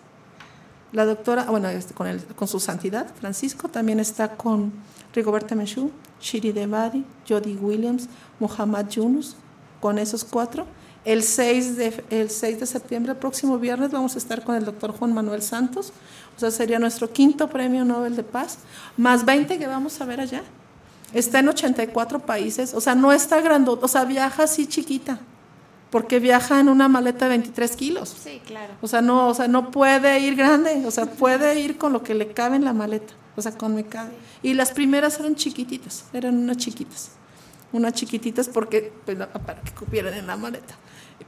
La doctora, bueno, este, con, el, con su santidad, Francisco, también está con Rigoberta Menchú, Shiri Devadi, Jody Williams, Muhammad Yunus, con esos cuatro. El 6, de, el 6 de septiembre, el próximo viernes, vamos a estar con el doctor Juan Manuel Santos. O sea, sería nuestro quinto premio Nobel de Paz, más 20 que vamos a ver allá. Está en 84 países, o sea, no está grandota, o sea, viaja así chiquita, porque viaja en una maleta de 23 kilos. Sí, claro. O sea, no, o sea, no puede ir grande, o sea, puede ir con lo que le cabe en la maleta, o sea, con me cabe. Y las primeras eran chiquititas, eran unas chiquitas, unas chiquititas porque pues, para que cupieran en la maleta.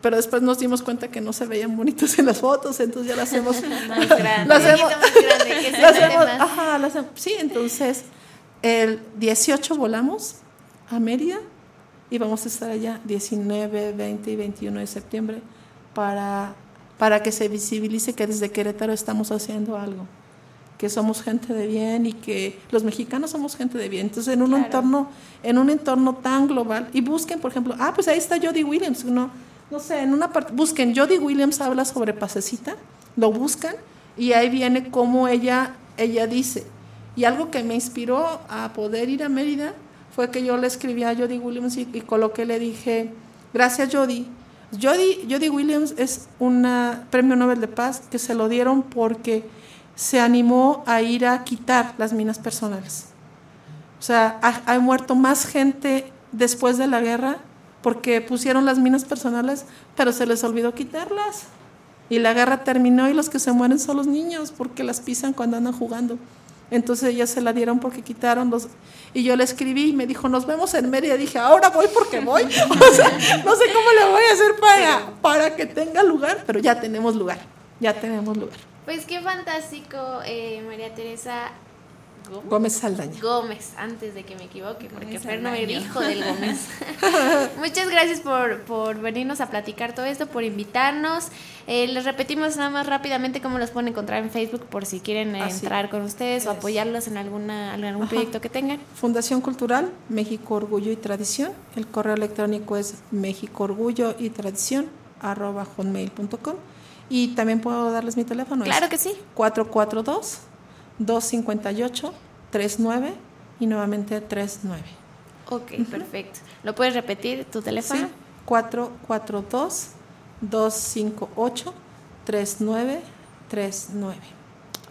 Pero después nos dimos cuenta que no se veían bonitos en las fotos, entonces ya las hacemos Más grande. las más grande, que se las ajá, hacemos- sí, entonces el 18 volamos a Mérida y vamos a estar allá 19, 20 y 21 de septiembre para, para que se visibilice que desde Querétaro estamos haciendo algo, que somos gente de bien y que los mexicanos somos gente de bien. Entonces, en un Claro. entorno en un entorno tan global y busquen, por ejemplo, ah, pues ahí está Jody Williams, no no sé, en una parte busquen Jody Williams habla sobre pasecita, lo buscan y ahí viene cómo ella ella dice. Y algo que me inspiró a poder ir a Mérida fue que yo le escribí a Jody Williams y, y le dije, gracias Jody. Jody, Jody Williams es un premio Nobel de Paz que se lo dieron porque se animó a ir a quitar las minas personales. O sea, ha, ha muerto más gente después de la guerra porque pusieron las minas personales, pero se les olvidó quitarlas. Y la guerra terminó y los que se mueren son los niños porque las pisan cuando andan jugando. Entonces ellas se la dieron porque quitaron los... Y yo le escribí y me dijo, nos vemos en Mérida. Dije, ahora voy porque voy. O sea, no sé cómo le voy a hacer para, para que tenga lugar, pero ya tenemos lugar. Ya tenemos lugar. Pues qué fantástico, eh, María Teresa Gómez. Gómez Saldaña. Gómez, antes de que me equivoque, porque Fer no me dijo del Gómez. Muchas gracias por, por venirnos a platicar todo esto, por invitarnos. Eh, les repetimos nada más rápidamente cómo los pueden encontrar en Facebook por si quieren Ah, sí. entrar con ustedes o apoyarlos en alguna en algún Ajá. proyecto que tengan. Fundación Cultural México Orgullo y Tradición. El correo electrónico es México Orgullo y Tradición arroba hotmail.com. Y también puedo darles mi teléfono. Claro es que sí. 442 258 39 y nuevamente 39. Ok, perfecto. ¿Lo puedes repetir tu teléfono? Sí, 442 258 3939.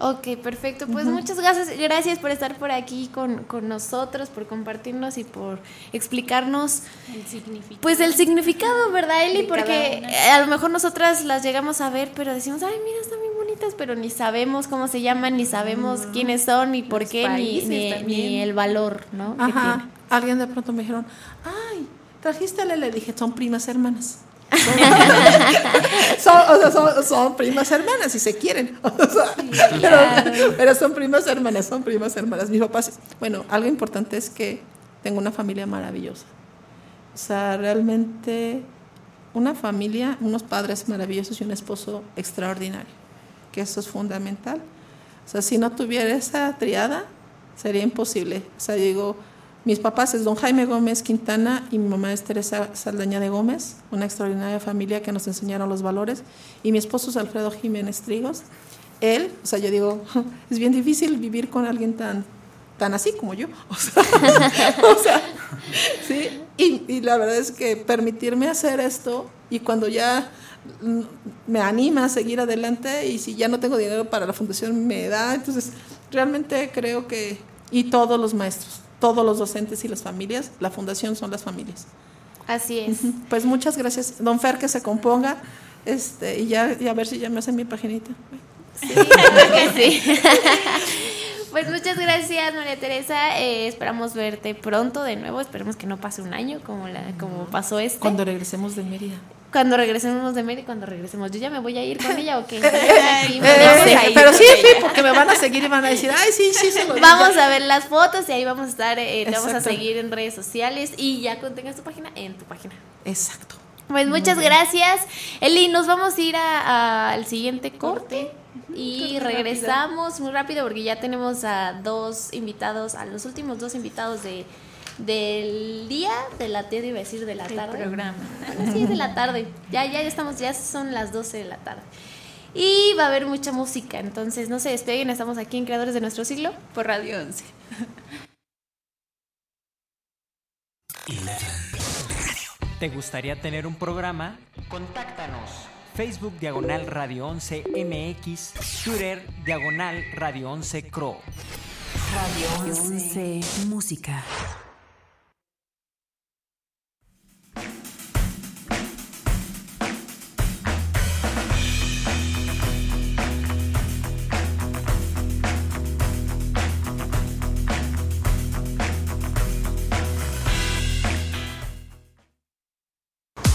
Ok, perfecto. Pues muchas gracias, gracias por estar por aquí con, con nosotros, por compartirnos y por explicarnos El significado. pues el significado, ¿verdad, Eli? Porque a lo mejor nosotras las llegamos a ver, pero decimos, ay, mira, están bien bonitas, pero ni sabemos cómo se llaman, ni sabemos quiénes son, ni por Los qué, ni, ni, el valor, ¿no? que Ajá. Alguien de pronto me dijeron, ay, trajiste a Lele. Le dije, son primas hermanas. son, o sea, son- son primas hermanas, si se quieren. O sea, pero, pero son primas hermanas, son primas hermanas. Mis papás, bueno, algo importante es que tengo una familia maravillosa. O sea, realmente una familia, unos padres maravillosos y un esposo extraordinario, que eso es fundamental. O sea, si no tuviera esa triada, sería imposible. O sea, digo, mis papás es don Jaime Gómez Quintana y mi mamá es Teresa Saldaña de Gómez, una extraordinaria familia que nos enseñaron los valores, y mi esposo es Alfredo Jiménez Trigos. Él, o sea, yo digo, es bien difícil vivir con alguien tan, tan así como yo. O sea, sí, y, y la verdad es que permitirme hacer esto y cuando ya me anima a seguir adelante y si ya no tengo dinero para la fundación me da, entonces realmente creo que, y todos los maestros, todos los docentes y las familias, la fundación son las familias. Así es. Pues muchas gracias, don Fer, que se componga este, y ya y a ver si ya me hacen mi paginita. Claro que sí. Pues muchas gracias, María Teresa. Eh, esperamos verte pronto de nuevo. Esperemos que no pase un año como, la, como pasó este. Cuando regresemos de Mérida. Cuando regresemos de Mérida, cuando regresemos. ¿Yo ya me voy a ir con ella o qué? Eh, eh, pero sí, sí, porque me van a seguir y van a decir, ay, sí, sí, se lo digo". Vamos a ver las fotos y ahí vamos a estar, eh, te vamos a seguir en redes sociales y ya cuando tengas tu página, en tu página. Exacto. Pues muchas gracias. Eli, nos vamos a ir al siguiente corte y regresamos muy rápido porque ya tenemos a dos invitados, a los últimos dos invitados de del día de la tarde, iba a decir de la El tarde. programa. Bueno, sí, de la tarde. Ya, ya estamos, ya son las 12 de la tarde. Y va a haber mucha música, entonces no se despeguen, estamos aquí en Creadores de Nuestro Siglo por Radio 11. ¿Te gustaría tener un programa? Contáctanos. Facebook Diagonal Radio 11 MX, Twitter Diagonal Radio 11 Cro. Radio 11 Música.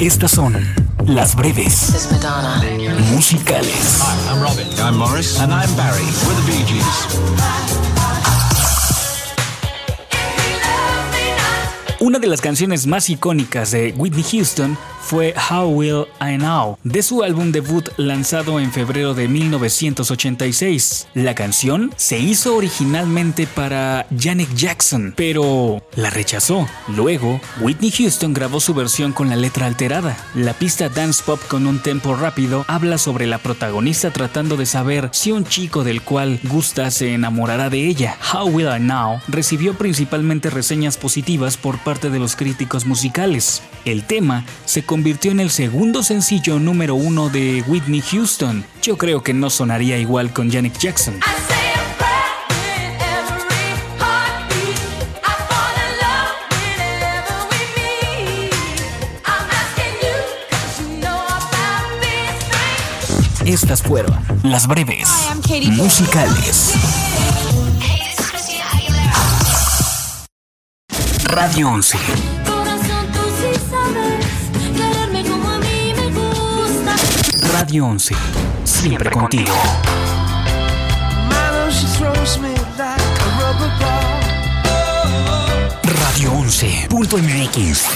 Estas son las breves musicales. Hi, I'm Robin. I'm Morris. And I'm Barry. We're the Bee Gees. Una de las canciones más icónicas de Whitney Houston fue How Will I Know, de su álbum debut lanzado en febrero de 1986. La canción se hizo originalmente para Janet Jackson, pero la rechazó. Luego, Whitney Houston grabó su versión con la letra alterada. La pista dance pop con un tempo rápido habla sobre la protagonista tratando de saber si un chico del cual gusta se enamorará de ella. How Will I Know recibió principalmente reseñas positivas por parte de los críticos musicales. El tema se convirtió en el segundo sencillo número uno de Whitney Houston. Yo creo que no sonaría igual con Janet Jackson. Estas fueron las breves musicales. Radio 11. Radio 11. Siempre contigo. Radio 11.mx.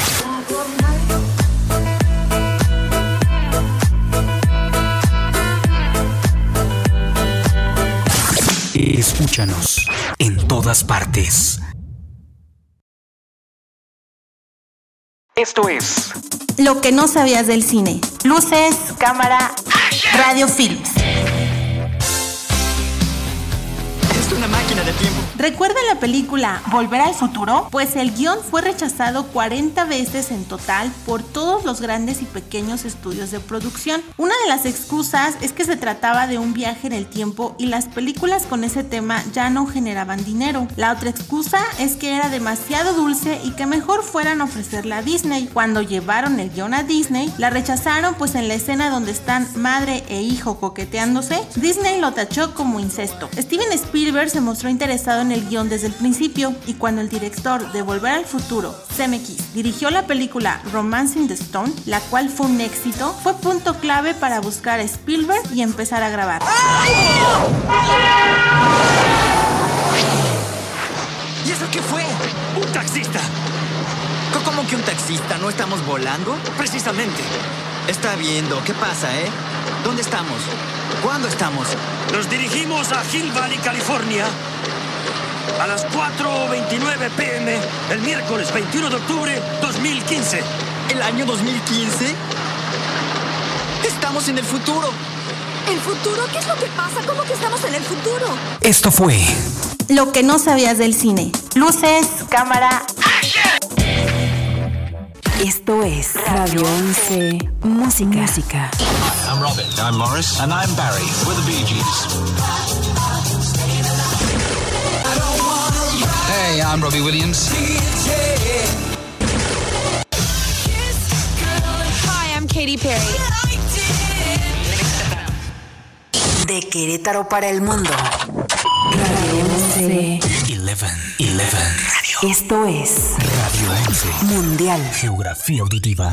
Escúchanos en todas partes. Esto es Lo que no sabías del cine. Luces, cámara, radio films. De tiempo. ¿Recuerda la película Volver al futuro? Pues el guion fue rechazado 40 veces en total por todos los grandes y pequeños estudios de producción. Una de las excusas es que se trataba de un viaje en el tiempo y las películas con ese tema ya no generaban dinero. La otra excusa es que era demasiado dulce y que mejor fueran a ofrecerla a Disney. Cuando llevaron el guion a Disney, la rechazaron pues en la escena donde están madre e hijo coqueteándose, Disney lo tachó como incesto. Steven Spielberg se mostró interesado en el guion desde el principio y cuando el director de Volver al Futuro, Zemeckis, dirigió la película Romancing the Stone, la cual fue un éxito, fue punto clave para buscar a Spielberg y empezar a grabar. ¿Y eso qué fue? Un taxista. ¿Cómo que un taxista? ¿No estamos volando? Precisamente. Está viendo. ¿Qué pasa, eh? ¿Dónde estamos? ¿Cuándo estamos? Nos dirigimos a Hill Valley, California, a las 4.29 pm, el miércoles 21 de octubre 2015. ¿El año 2015? Estamos en el futuro. ¿El futuro? ¿Qué es lo que pasa? ¿Cómo que estamos en el futuro? Esto fue Lo que no sabías del cine. Luces, cámara. Esto es Radio 11 Música. Música. I'm Robin. I'm Morris. And I'm Barry. We're the Bee Gees. Hey, I'm Robbie Williams. Hi, I'm Katy Perry. De Querétaro para el mundo. Radio 11. 11. 11. Esto es Radio 11. Mundial. Geografía auditiva.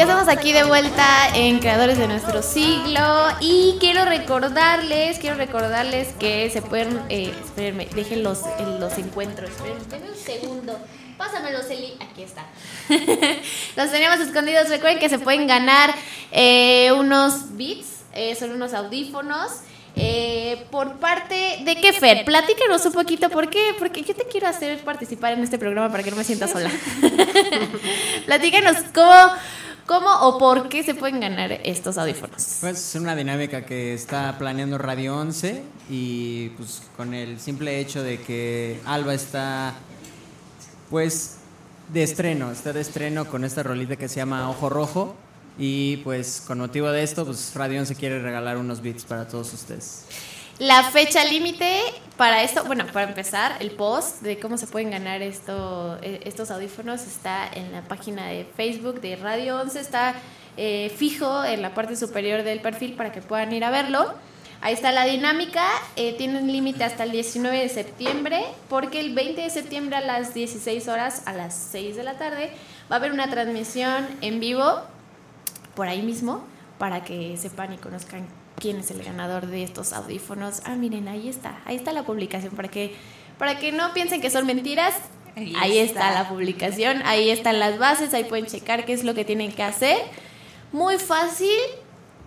Ya estamos aquí de vuelta en Creadores de Nuestro Siglo y quiero recordarles, quiero recordarles que se pueden, eh, espérenme, dejen los, los encuentros, espérenme, denme un segundo, pásamelos Eli, aquí está. los tenemos escondidos, recuerden que se pueden ganar eh, unos beats, eh, son unos audífonos. eh, por parte de qué Fer, platícanos un poquito por qué, porque yo te quiero hacer participar en este programa para que no me sienta sola. Platícanos cómo, cómo o por qué se pueden ganar estos audífonos. Pues es una dinámica que está planeando Radio 11 y pues con el simple hecho de que Alba está pues de estreno, está de estreno con esta rolita que se llama Ojo Rojo y pues con motivo de esto pues Radio 11 quiere regalar unos beats para todos ustedes. La fecha límite para esto, bueno, para empezar, el post de cómo se pueden ganar esto, eh, estos audífonos está en la página de Facebook de Radio 11, está eh, fijo en la parte superior del perfil para que puedan ir a verlo. Ahí está la dinámica, eh, tiene un límite hasta el 19 de septiembre, porque el 20 de septiembre a las 16 horas, a las 6 de la tarde, va a haber una transmisión en vivo por ahí mismo para que sepan y conozcan quién es el ganador de estos audífonos. Ah, miren, ahí está, ahí está la publicación para que para que no piensen que son mentiras. Ahí, está. está. la publicación, ahí están las bases, ahí pueden checar qué es lo que tienen que hacer. Muy fácil.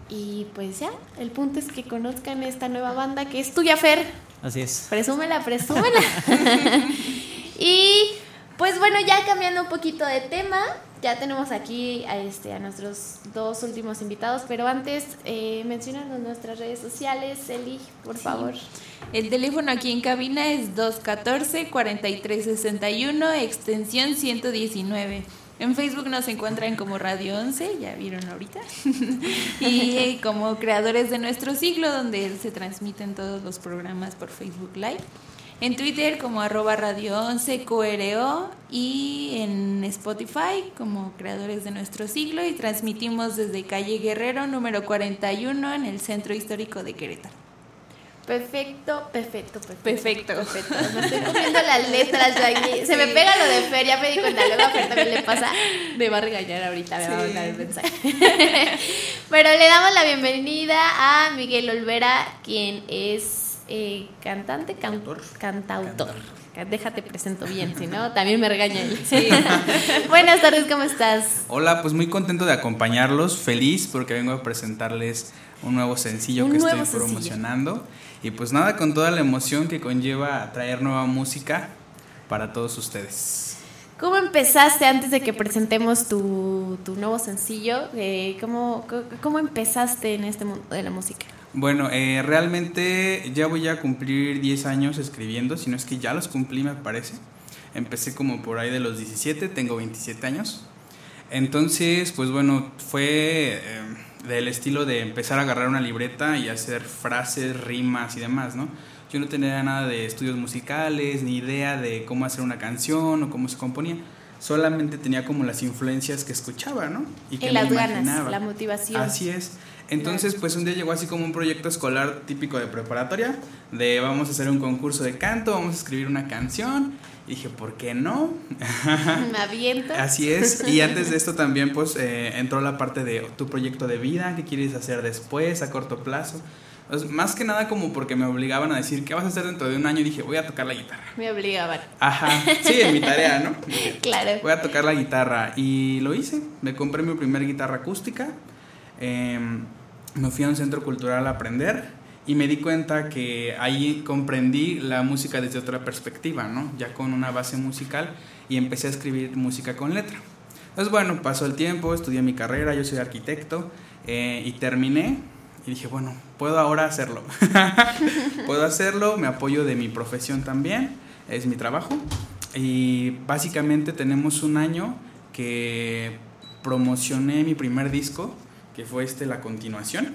Y pues ya, el punto es que conozcan esta nueva banda que es tuya, Fer. Así es. Presúmela, presúmela. y pues bueno, ya cambiando un poquito de tema, ya tenemos aquí a, este, a nuestros dos últimos invitados, pero antes eh, mencionanos nuestras redes sociales, Eli, por favor. El teléfono aquí en cabina es 214-4361, extensión 119. En Facebook nos encuentran como Radio 11, ya vieron ahorita, y eh, como creadores de nuestro siglo, donde se transmiten todos los programas por Facebook Live. En Twitter como arroba radio 11 QRO y en Spotify como creadores de nuestro siglo y transmitimos desde calle Guerrero número 41 en el centro histórico de Querétaro. Perfecto, perfecto, perfecto. Perfecto. perfecto. Me estoy comiendo las letras de aquí. Se me pega lo de Fer, ya me di cuenta. Luego a también le pasa. Me va a regañar ahorita, me va a Sí. mandar el mensaje. Pero le damos la bienvenida a Miguel Olvera, quien es eh, cantante, cantautor. Cantautor. Déjate presento bien, si no, también me regaña él. Buenas tardes, ¿cómo estás? Hola, pues muy contento de acompañarlos, feliz porque vengo a presentarles un nuevo sencillo Un que nuevo estoy sencillo. promocionando. Y pues nada, con toda la emoción que conlleva traer nueva música para todos ustedes. ¿Cómo empezaste antes de que presentemos tu, tu nuevo sencillo? Eh, ¿cómo, ¿Cómo empezaste en este mundo de la música? Bueno, eh, realmente ya voy a cumplir 10 años escribiendo, si no es que ya los cumplí me parece. Empecé como por ahí de los 17, tengo 27 años. Entonces, pues bueno, fue eh, del estilo de empezar a agarrar una libreta y hacer frases, rimas y demás, ¿no? Yo no tenía nada de estudios musicales, ni idea de cómo hacer una canción o cómo se componía. Solamente tenía como las influencias que escuchaba, ¿no? Y que Y me ganas, la motivación. Así es. Entonces, pues un día llegó así como un proyecto escolar típico de preparatoria, de vamos a hacer un concurso de canto, vamos a escribir una canción. Y dije, ¿por qué no? Me aviento. Así es. Y antes de esto también pues eh, entró la parte de tu proyecto de vida, qué quieres hacer después, a corto plazo. Pues, más que nada como porque me obligaban a decir, ¿qué vas a hacer dentro de un año? Y dije, voy a tocar la guitarra. Me obligaban. Ajá, sí, en mi tarea, ¿no? Claro. Voy a tocar la guitarra y lo hice. Me compré mi primera guitarra acústica. Em, me fui a un centro cultural a aprender y me di cuenta que ahí comprendí la música desde otra perspectiva, ¿no? Ya con una base musical y empecé a escribir música con letra. Entonces, bueno, pasó el tiempo, estudié mi carrera, yo soy arquitecto eh, y terminé y dije, bueno, puedo ahora hacerlo. puedo hacerlo, me apoyo de mi profesión también, es mi trabajo. Y básicamente tenemos un año que promocioné mi primer disco, que fue este La Continuación.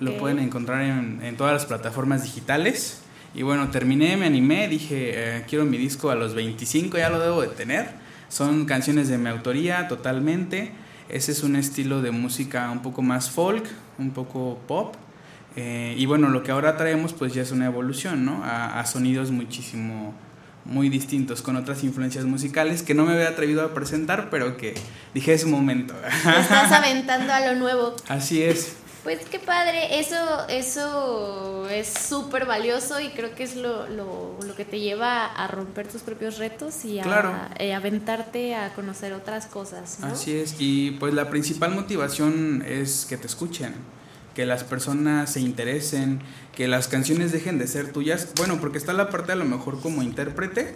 Lo Ok. pueden encontrar en, en todas las plataformas digitales. Y bueno, terminé, me animé, dije, eh, quiero mi disco a los 25, ya lo debo de tener. Son canciones de mi autoría totalmente. Ese es un estilo de música un poco más folk, un poco pop. Eh, y bueno, lo que ahora traemos pues ya es una evolución, ¿no? A, a sonidos muchísimo, muy distintos, con otras influencias musicales que no me había atrevido a presentar, pero que dije es un momento. Te estás aventando a lo nuevo. Así es. Pues qué padre, eso, eso es súper valioso y creo que es lo, lo, lo que te lleva a romper tus propios retos y a Claro. eh, aventarte a conocer otras cosas, ¿no? Así es, y pues la principal motivación es que te escuchen, que las personas se interesen, que las canciones dejen de ser tuyas. Bueno, porque está la parte a lo mejor como intérprete,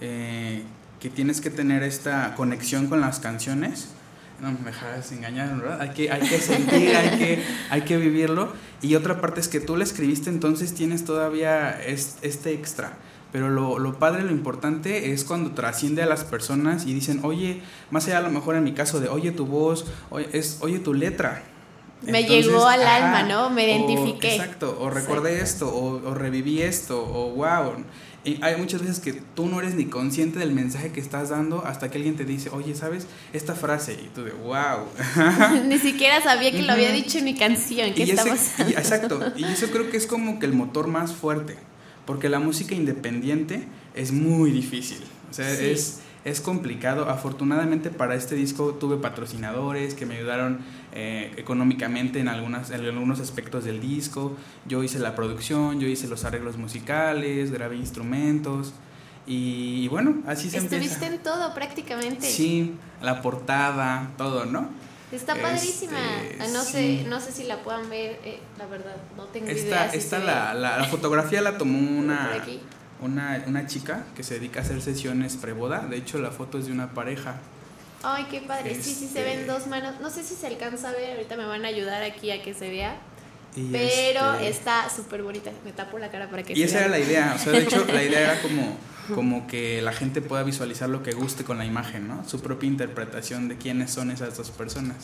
eh, que tienes que tener esta conexión con las canciones. No me dejas engañar, ¿verdad? Hay que, hay que sentir, hay que, hay que vivirlo. Y otra parte es que tú la escribiste, entonces tienes todavía es- este extra. Pero lo, lo padre, lo importante es cuando trasciende a las personas y dicen, oye, más allá a lo mejor en mi caso de, oye tu voz, oye, es, oye tu letra. Me Entonces, llegó al alma, ¿no? Me o- identifiqué. exacto, o recordé esto, o, o reviví esto, o wow. Y hay muchas veces que tú no eres ni consciente del mensaje que estás dando hasta que alguien te dice, oye, ¿sabes? Esta frase, y tú de wow. Ni siquiera sabía que lo había dicho en mi canción. ¿Qué Y ese- estamos y- exacto, y eso creo que es como que el motor más fuerte, porque la música independiente es muy difícil, o sea, Sí. es, es complicado. Afortunadamente para este disco tuve patrocinadores que me ayudaron eh, económicamente en, algunas, en algunos aspectos del disco, yo hice la producción, yo hice los arreglos musicales, grabé instrumentos, y, bueno, así se Estuviste empieza. en todo prácticamente. Sí, la portada, todo, ¿no? Está Este, padrísima. Ah, no sí. sé, no sé si la puedan ver, eh, la verdad, no tengo Esta, idea. si esta la, la, la fotografía la tomó una, una, una chica que se dedica a hacer sesiones preboda. De hecho, la foto es de una pareja. Ay, qué padre. Sí, sí, se Este- ven dos manos. No sé si se alcanza a ver. Ahorita me van a ayudar aquí a que se vea. Y, Pero este, está súper bonita. Me tapo la cara para que y se esa vea. era la idea. O sea, de hecho, la idea era como, como que la gente pueda visualizar lo que guste con la imagen, ¿no? Su propia interpretación de quiénes son esas dos personas.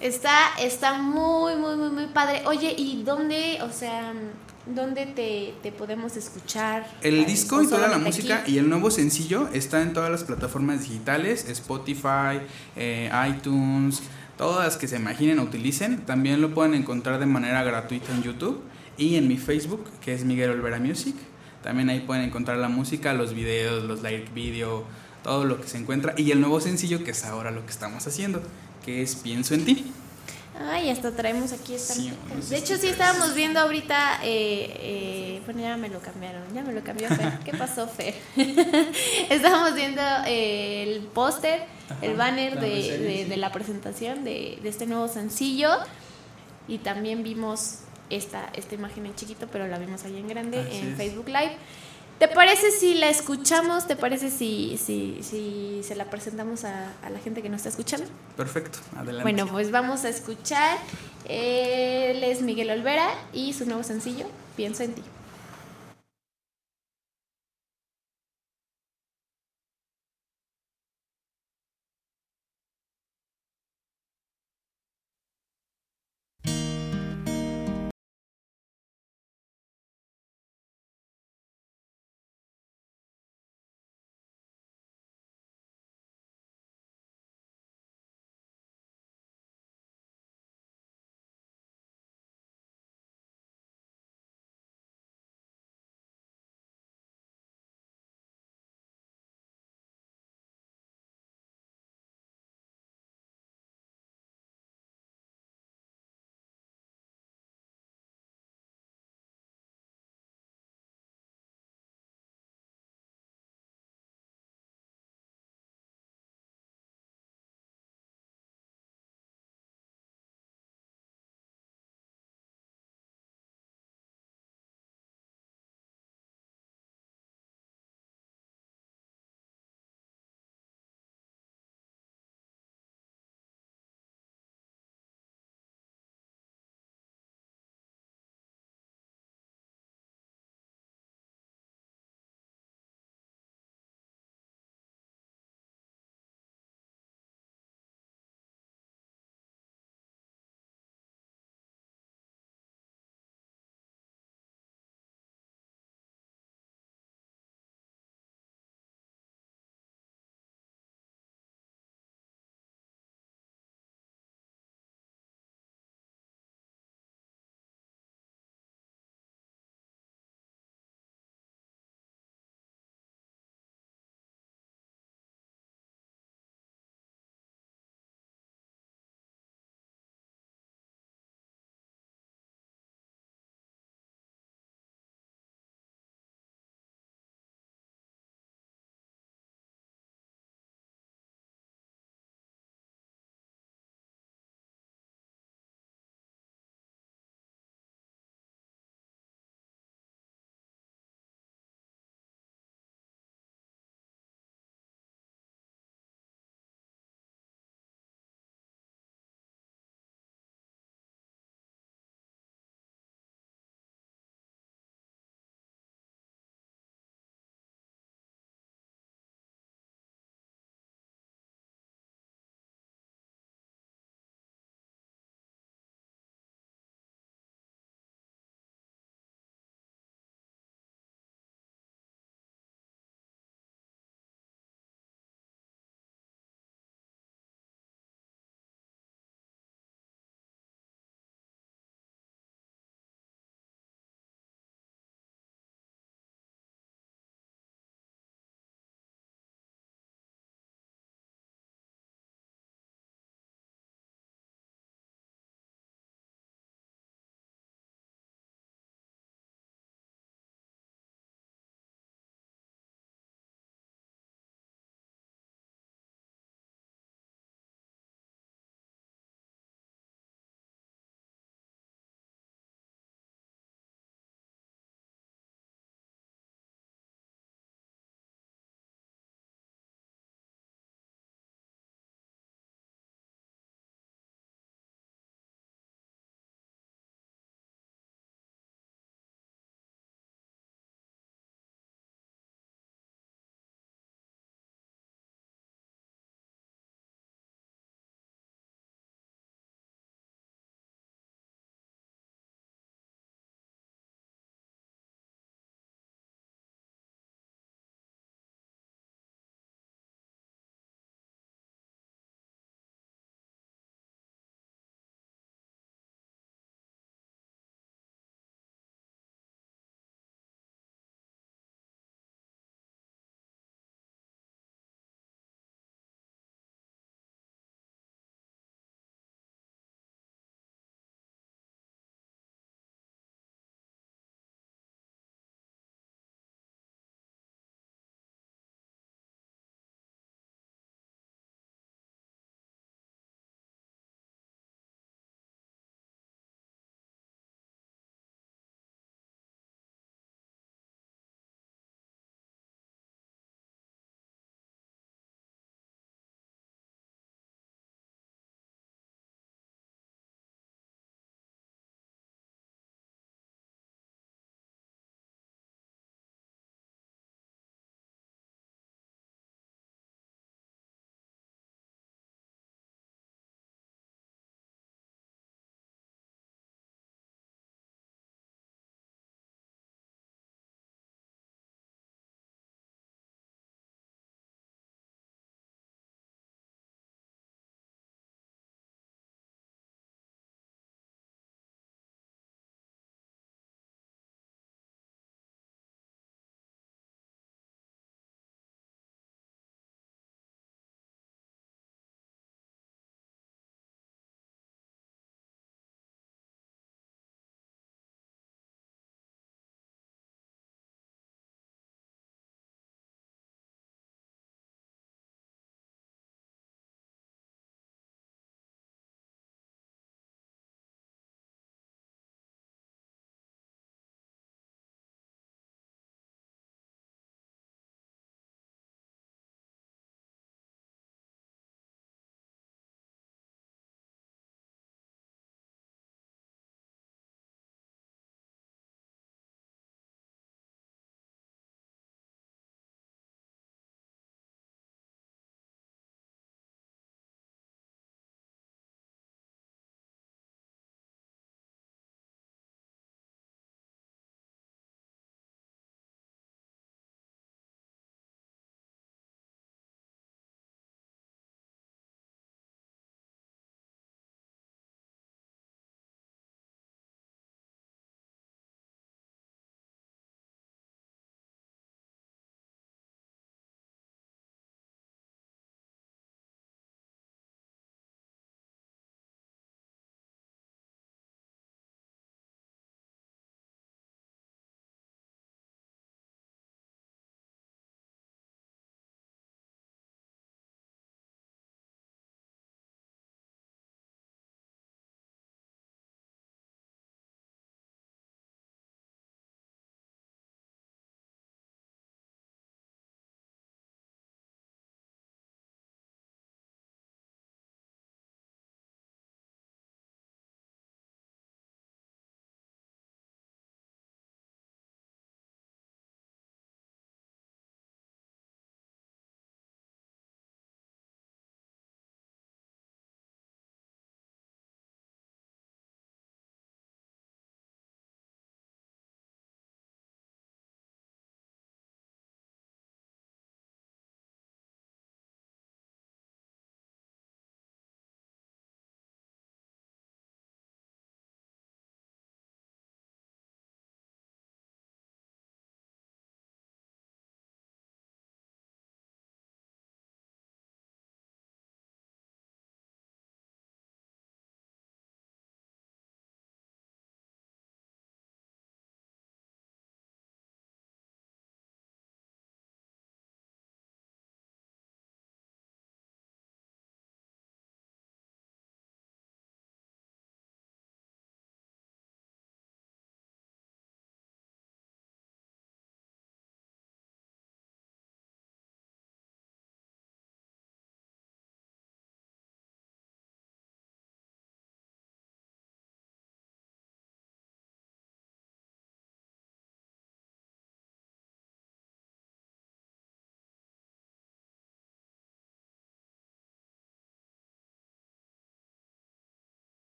Está, está muy, muy, muy, muy padre. Oye, ¿y dónde, o sea, ¿Dónde te, te podemos escuchar? El Ay, disco y toda la música aquí. y el nuevo sencillo está en todas las plataformas digitales, Spotify, eh, iTunes, todas las que se imaginen o utilicen. También lo pueden encontrar de manera gratuita en YouTube y en mi Facebook, que es Miguel Olvera Music. También ahí pueden encontrar la música, los videos, los lyric video, todo lo que se encuentra. Y el nuevo sencillo, que es ahora lo que estamos haciendo, que es Pienso en ti. Ay, hasta traemos aquí esta. Sí, de hecho, sí estábamos viendo ahorita. eh, eh, bueno, ya me lo cambiaron. Ya me lo cambió Fer. ¿Qué pasó, Fer? estábamos viendo eh, el póster, el banner de, la presentación de, de este nuevo sencillo. Y también vimos esta, esta imagen en chiquito, pero la vimos ahí en grande Así en es. Facebook Live. ¿Te parece si la escuchamos? ¿Te parece si, si, si se la presentamos a, a la gente que nos está escuchando? Perfecto, adelante. Bueno, pues vamos a escuchar. Él es Miguel Olvera y su nuevo sencillo, Pienso en ti.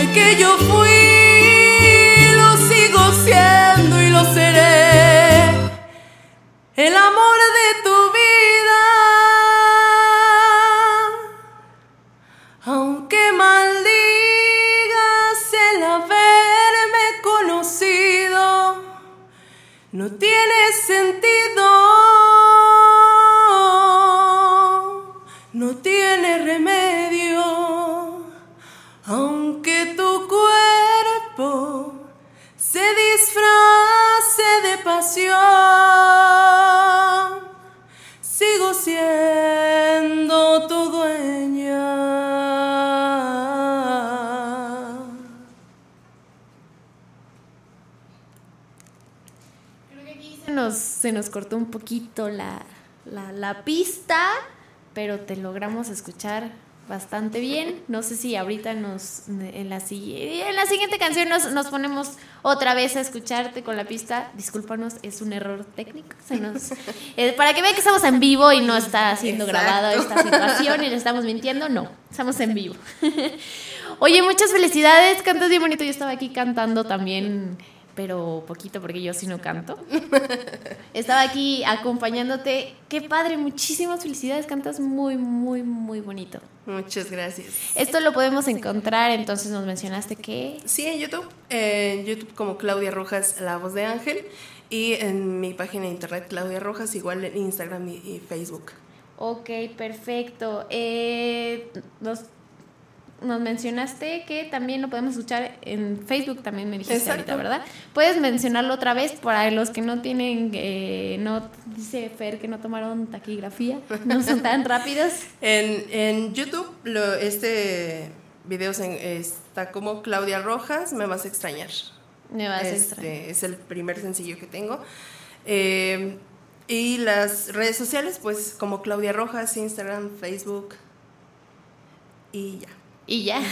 Porque yo fui, sigo siendo tu dueña. Se nos, se nos cortó un poquito la, la pista, pero te logramos escuchar bastante bien. No sé si ahorita nos en la, en la siguiente canción nos, nos ponemos otra vez a escucharte con la pista. Discúlpanos, es un error técnico. Se nos, eh, para que vean que estamos en vivo y no está siendo Exacto. grabada esta situación y le estamos mintiendo, no, estamos en vivo. Oye, muchas felicidades, cantas bien bonito. Yo estaba aquí cantando también, pero poquito porque yo sí no canto. Estaba aquí acompañándote. Qué padre, muchísimas felicidades. Cantas muy, muy, muy bonito. Muchas gracias. Esto lo podemos encontrar, entonces nos mencionaste que... Sí, en YouTube. eh, En YouTube como Claudia Rojas, La Voz de Ángel. Y en mi página de internet Claudia Rojas, igual en Instagram y, y Facebook. Ok, perfecto. Eh, nos, nos mencionaste que también lo podemos escuchar en Facebook, también me dijiste Exacto. ahorita, ¿verdad? Puedes mencionarlo otra vez para los que no tienen, eh, no dice Fer que no tomaron taquigrafía, no son tan rápidos. En, en YouTube, lo, este video se- está como Claudia Rojas, Me Vas a Extrañar. Me vas a Este, extrañar. Es el primer sencillo que tengo. Eh, y las redes sociales, pues como Claudia Rojas, Instagram, Facebook. Y ya. Y ya.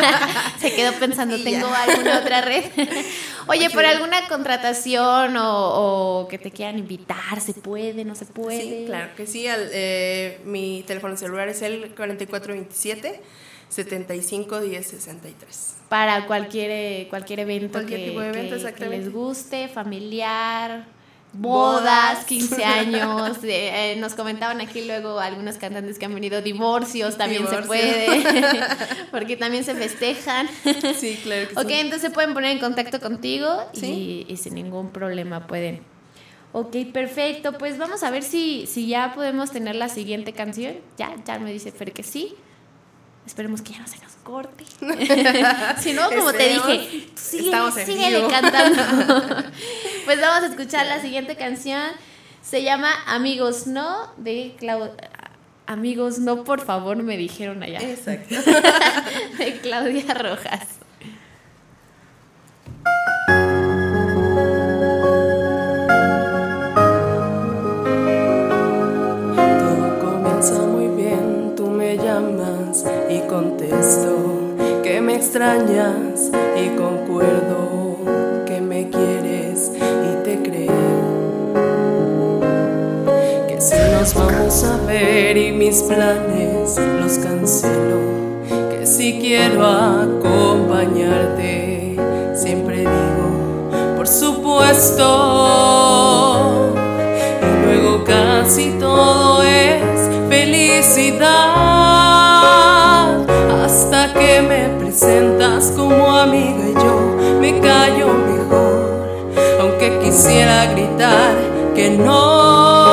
Se quedó pensando, ¿tengo alguna otra red? Oye, por alguna contratación o, o que te quieran invitar, ¿se puede, no se puede? Sí, claro que sí. al- eh, mi teléfono celular es el 4427 75 10 63. Para cualquier, eh, cualquier evento, Cualquier que, tipo de evento, que- les guste, familiar, bodas, Bodas. 15 años. eh, eh, nos comentaban aquí luego algunos cantantes que han venido divorcios, también se puede, porque también se festejan. Sí, claro que Ok, sí. entonces se pueden poner en contacto contigo Sí. y, y sin ningún problema pueden. Ok, perfecto. Pues vamos a ver si, si ya podemos tener la siguiente canción. Ya, ya me dice Fer que sí. Esperemos que ya no se nos corte. si no, como te dije, tú síguele, cantando. pues vamos a escuchar la siguiente canción. Se llama Amigos No de Clau Amigos No, por favor, me dijeron allá. Exacto. de Claudia Rojas. Extrañas y concuerdo que me quieres y te creo. Que si nos vamos a ver y mis planes los cancelo, que si quiero acompañarte, siempre digo, por supuesto. Y luego casi todo es felicidad. Presentas como amiga y yo me callo mejor. Aunque quisiera gritar que no,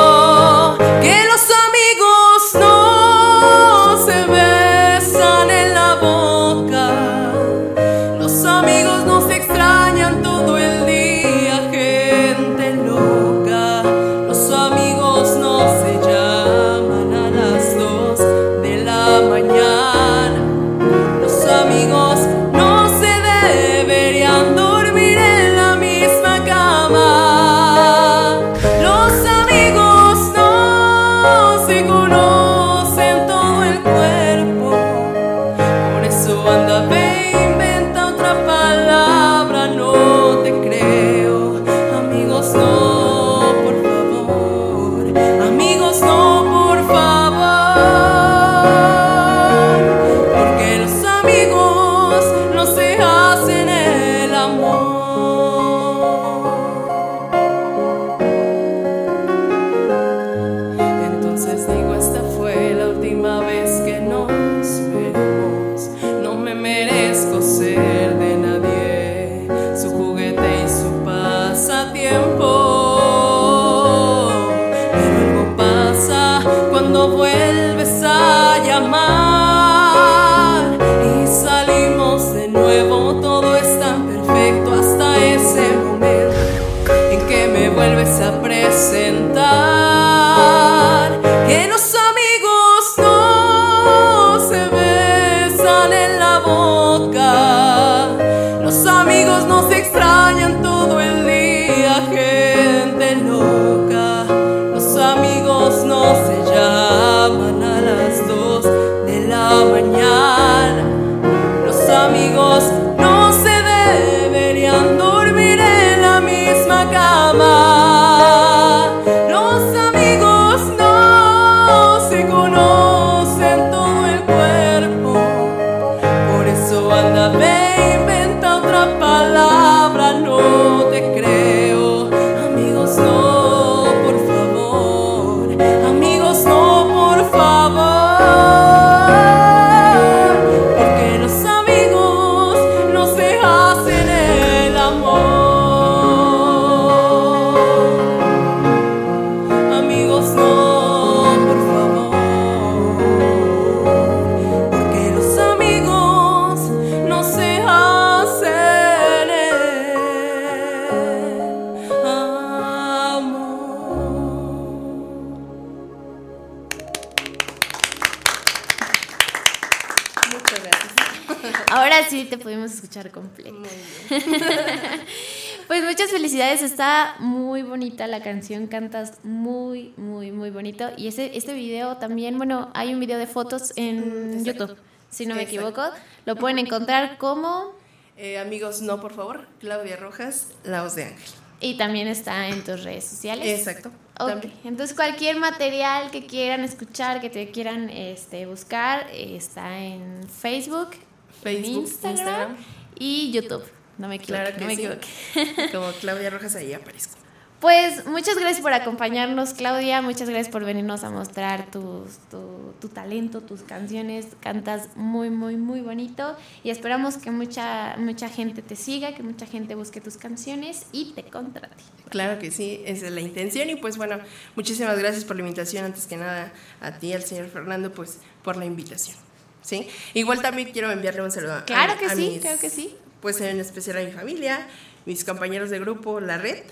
la canción, cantas muy, muy, muy bonito. Y ese, este video también, bueno, hay un video de fotos en YouTube, si no me Exacto. equivoco. Lo pueden encontrar como... Eh, amigos, no, por favor. Claudia Rojas, La Voz de Ángel. Y también está en tus redes sociales. Exacto. Ok, También. Entonces cualquier material que quieran escuchar, que te quieran este, buscar, está en Facebook, en Facebook, Instagram, Instagram. y YouTube. No me equivoco. Claro que no me sí. equivoqué. Como Claudia Rojas, ahí aparezco. Pues muchas gracias por acompañarnos, Claudia. Muchas gracias por venirnos a mostrar tus- tu, tu talento, tus canciones. Cantas muy, muy, muy bonito. Y esperamos que mucha, mucha gente te siga, que mucha gente busque tus canciones y te contrate. Claro que sí, esa es la intención. Y pues bueno, muchísimas gracias por la invitación. Antes que nada, a ti, al señor Fernando, pues por la invitación. ¿Sí? Igual también quiero enviarle un saludo a- Claro a, que a sí, mis- claro que sí. Pues en especial a mi familia, mis compañeros de grupo La Red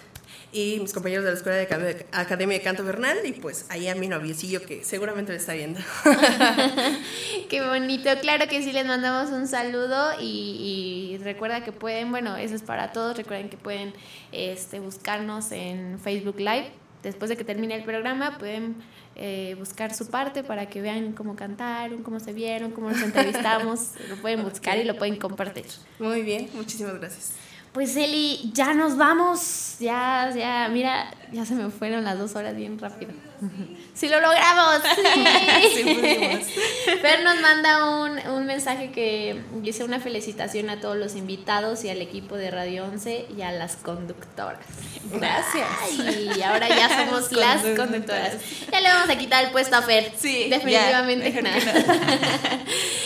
y mis compañeros de la Escuela de Acad- Academia de Canto Bernal y pues ahí a mi noviecillo que seguramente lo está viendo. Qué bonito, claro que sí, les mandamos un saludo y, y recuerda que pueden, bueno, eso es para todos, recuerden que pueden este, buscarnos en Facebook Live. Después de que termine el programa pueden eh, buscar su parte para que vean cómo cantaron, cómo se vieron, cómo nos entrevistamos. lo pueden buscar y lo pueden compartir. Muy bien, muchísimas gracias. Pues Eli, ya nos vamos. Ya, ya, mira, ya se me fueron las dos horas bien rápido. ¡Sí lo logramos! ¡Sí! Sí. Fer nos manda un, un mensaje que dice una felicitación a todos los invitados y al equipo de Radio 11 y a las conductoras. Gracias. Y ahora ya somos las Conductoras. Ya le vamos a quitar el puesto a Fer. Sí, definitivamente. ya, nada. mejor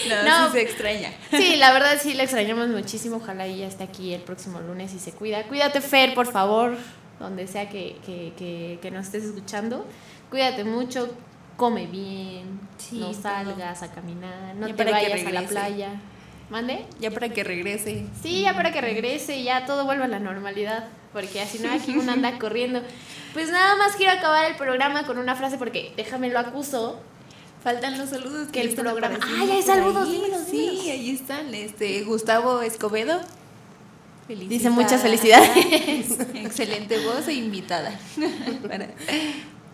No, No. sí se extraña. Sí, la verdad sí le extrañamos muchísimo. Ojalá ella esté aquí el próximo lunes y se cuida. Cuídate, Fer, por favor, donde sea que, que, que, que nos estés escuchando. Cuídate mucho, come bien, Sí, no todo. salgas a caminar, no Ya te vayas a la playa. ¿Mande? Ya para que regrese. Sí, ya para que regrese y ya todo vuelva a la normalidad. Porque así no aquí uno anda corriendo. Pues nada más quiero acabar el programa con una frase porque déjame lo acuso. Faltan los saludos Que el programa- ¡Ay, hay por saludos! Dímelos, Sí, ahí están. Este, Gustavo Escobedo. Dice muchas felicidades. Excelente voz e invitada. Para-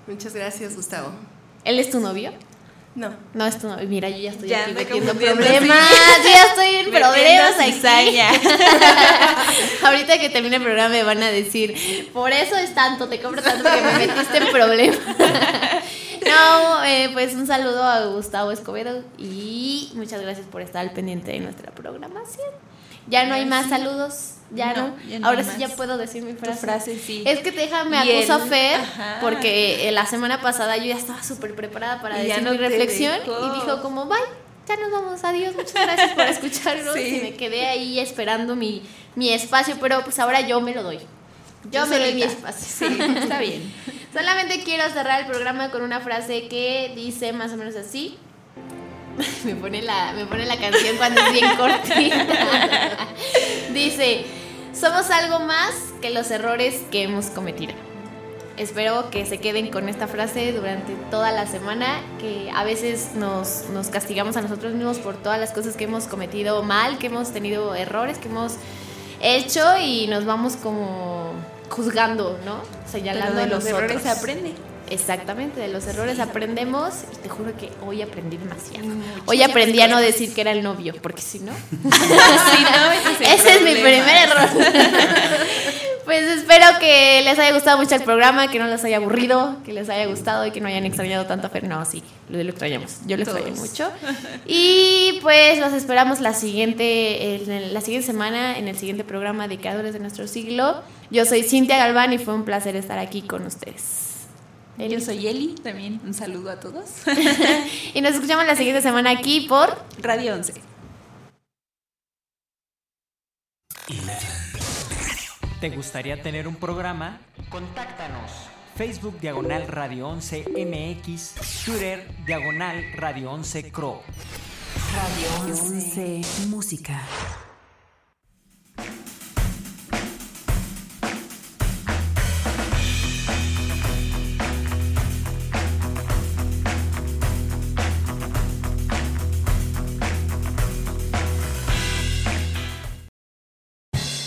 Muchas gracias, Gustavo. ¿Él es tu novio? No. No es tu novio. Mira, yo ya estoy Ya aquí metiendo problemas. Yo ya estoy en problemas aquí. Ahorita que termine el programa me van a decir, por eso es tanto, te compro tanto porque me metiste en problemas. No, eh, pues un saludo a Gustavo Escobedo y muchas gracias por estar al pendiente de nuestra programación. Ya no hay más saludos, ya no. No, ya no Ahora sí ya puedo decir mi frase. frase, sí. Es que déjame Y acuso a el- Fer Ajá. porque eh, la semana pasada yo ya estaba súper preparada para Y decir no mi te reflexión dejó. y dijo como, bye, ya nos vamos, adiós, muchas gracias por escucharnos Sí. y me quedé ahí esperando mi, mi espacio, pero pues ahora yo me lo doy. Yo Yo me doy mi espacio. Sí, está bien. Solamente quiero cerrar el programa con una frase que dice más o menos así. Me pone la, me pone la canción cuando es bien cortita. Dice, somos algo más que los errores que hemos cometido. Espero que se queden con esta frase durante toda la semana, que a veces nos, nos castigamos a nosotros mismos por todas las cosas que hemos cometido mal, que hemos tenido errores, que hemos hecho y nos vamos como juzgando, ¿no? Señalando Pero de a los los errores otros. se aprende. Exactamente, de los errores aprendemos y te juro que hoy aprendí demasiado. Hoy aprendí a no decir que era el novio, porque si no, ese es el ese es mi primer error. Pues espero que les haya gustado mucho el programa, que no les haya aburrido, que les haya gustado y que no hayan extrañado tanto a Fer. No, sí, lo, lo extrañamos. Yo lo extrañé mucho. Y pues los esperamos la siguiente, el- la siguiente semana en el siguiente programa de Creadores de Nuestro Siglo. Yo soy Cintia Galván y fue un placer estar aquí con ustedes. Yo soy Eli, también un saludo a todos. y nos escuchamos la siguiente semana aquí por Radio 11. ¿Te gustaría tener un programa? Contáctanos. Facebook Diagonal Radio 11 MX, Twitter Diagonal Radio 11 Cro. Radio 11 Música.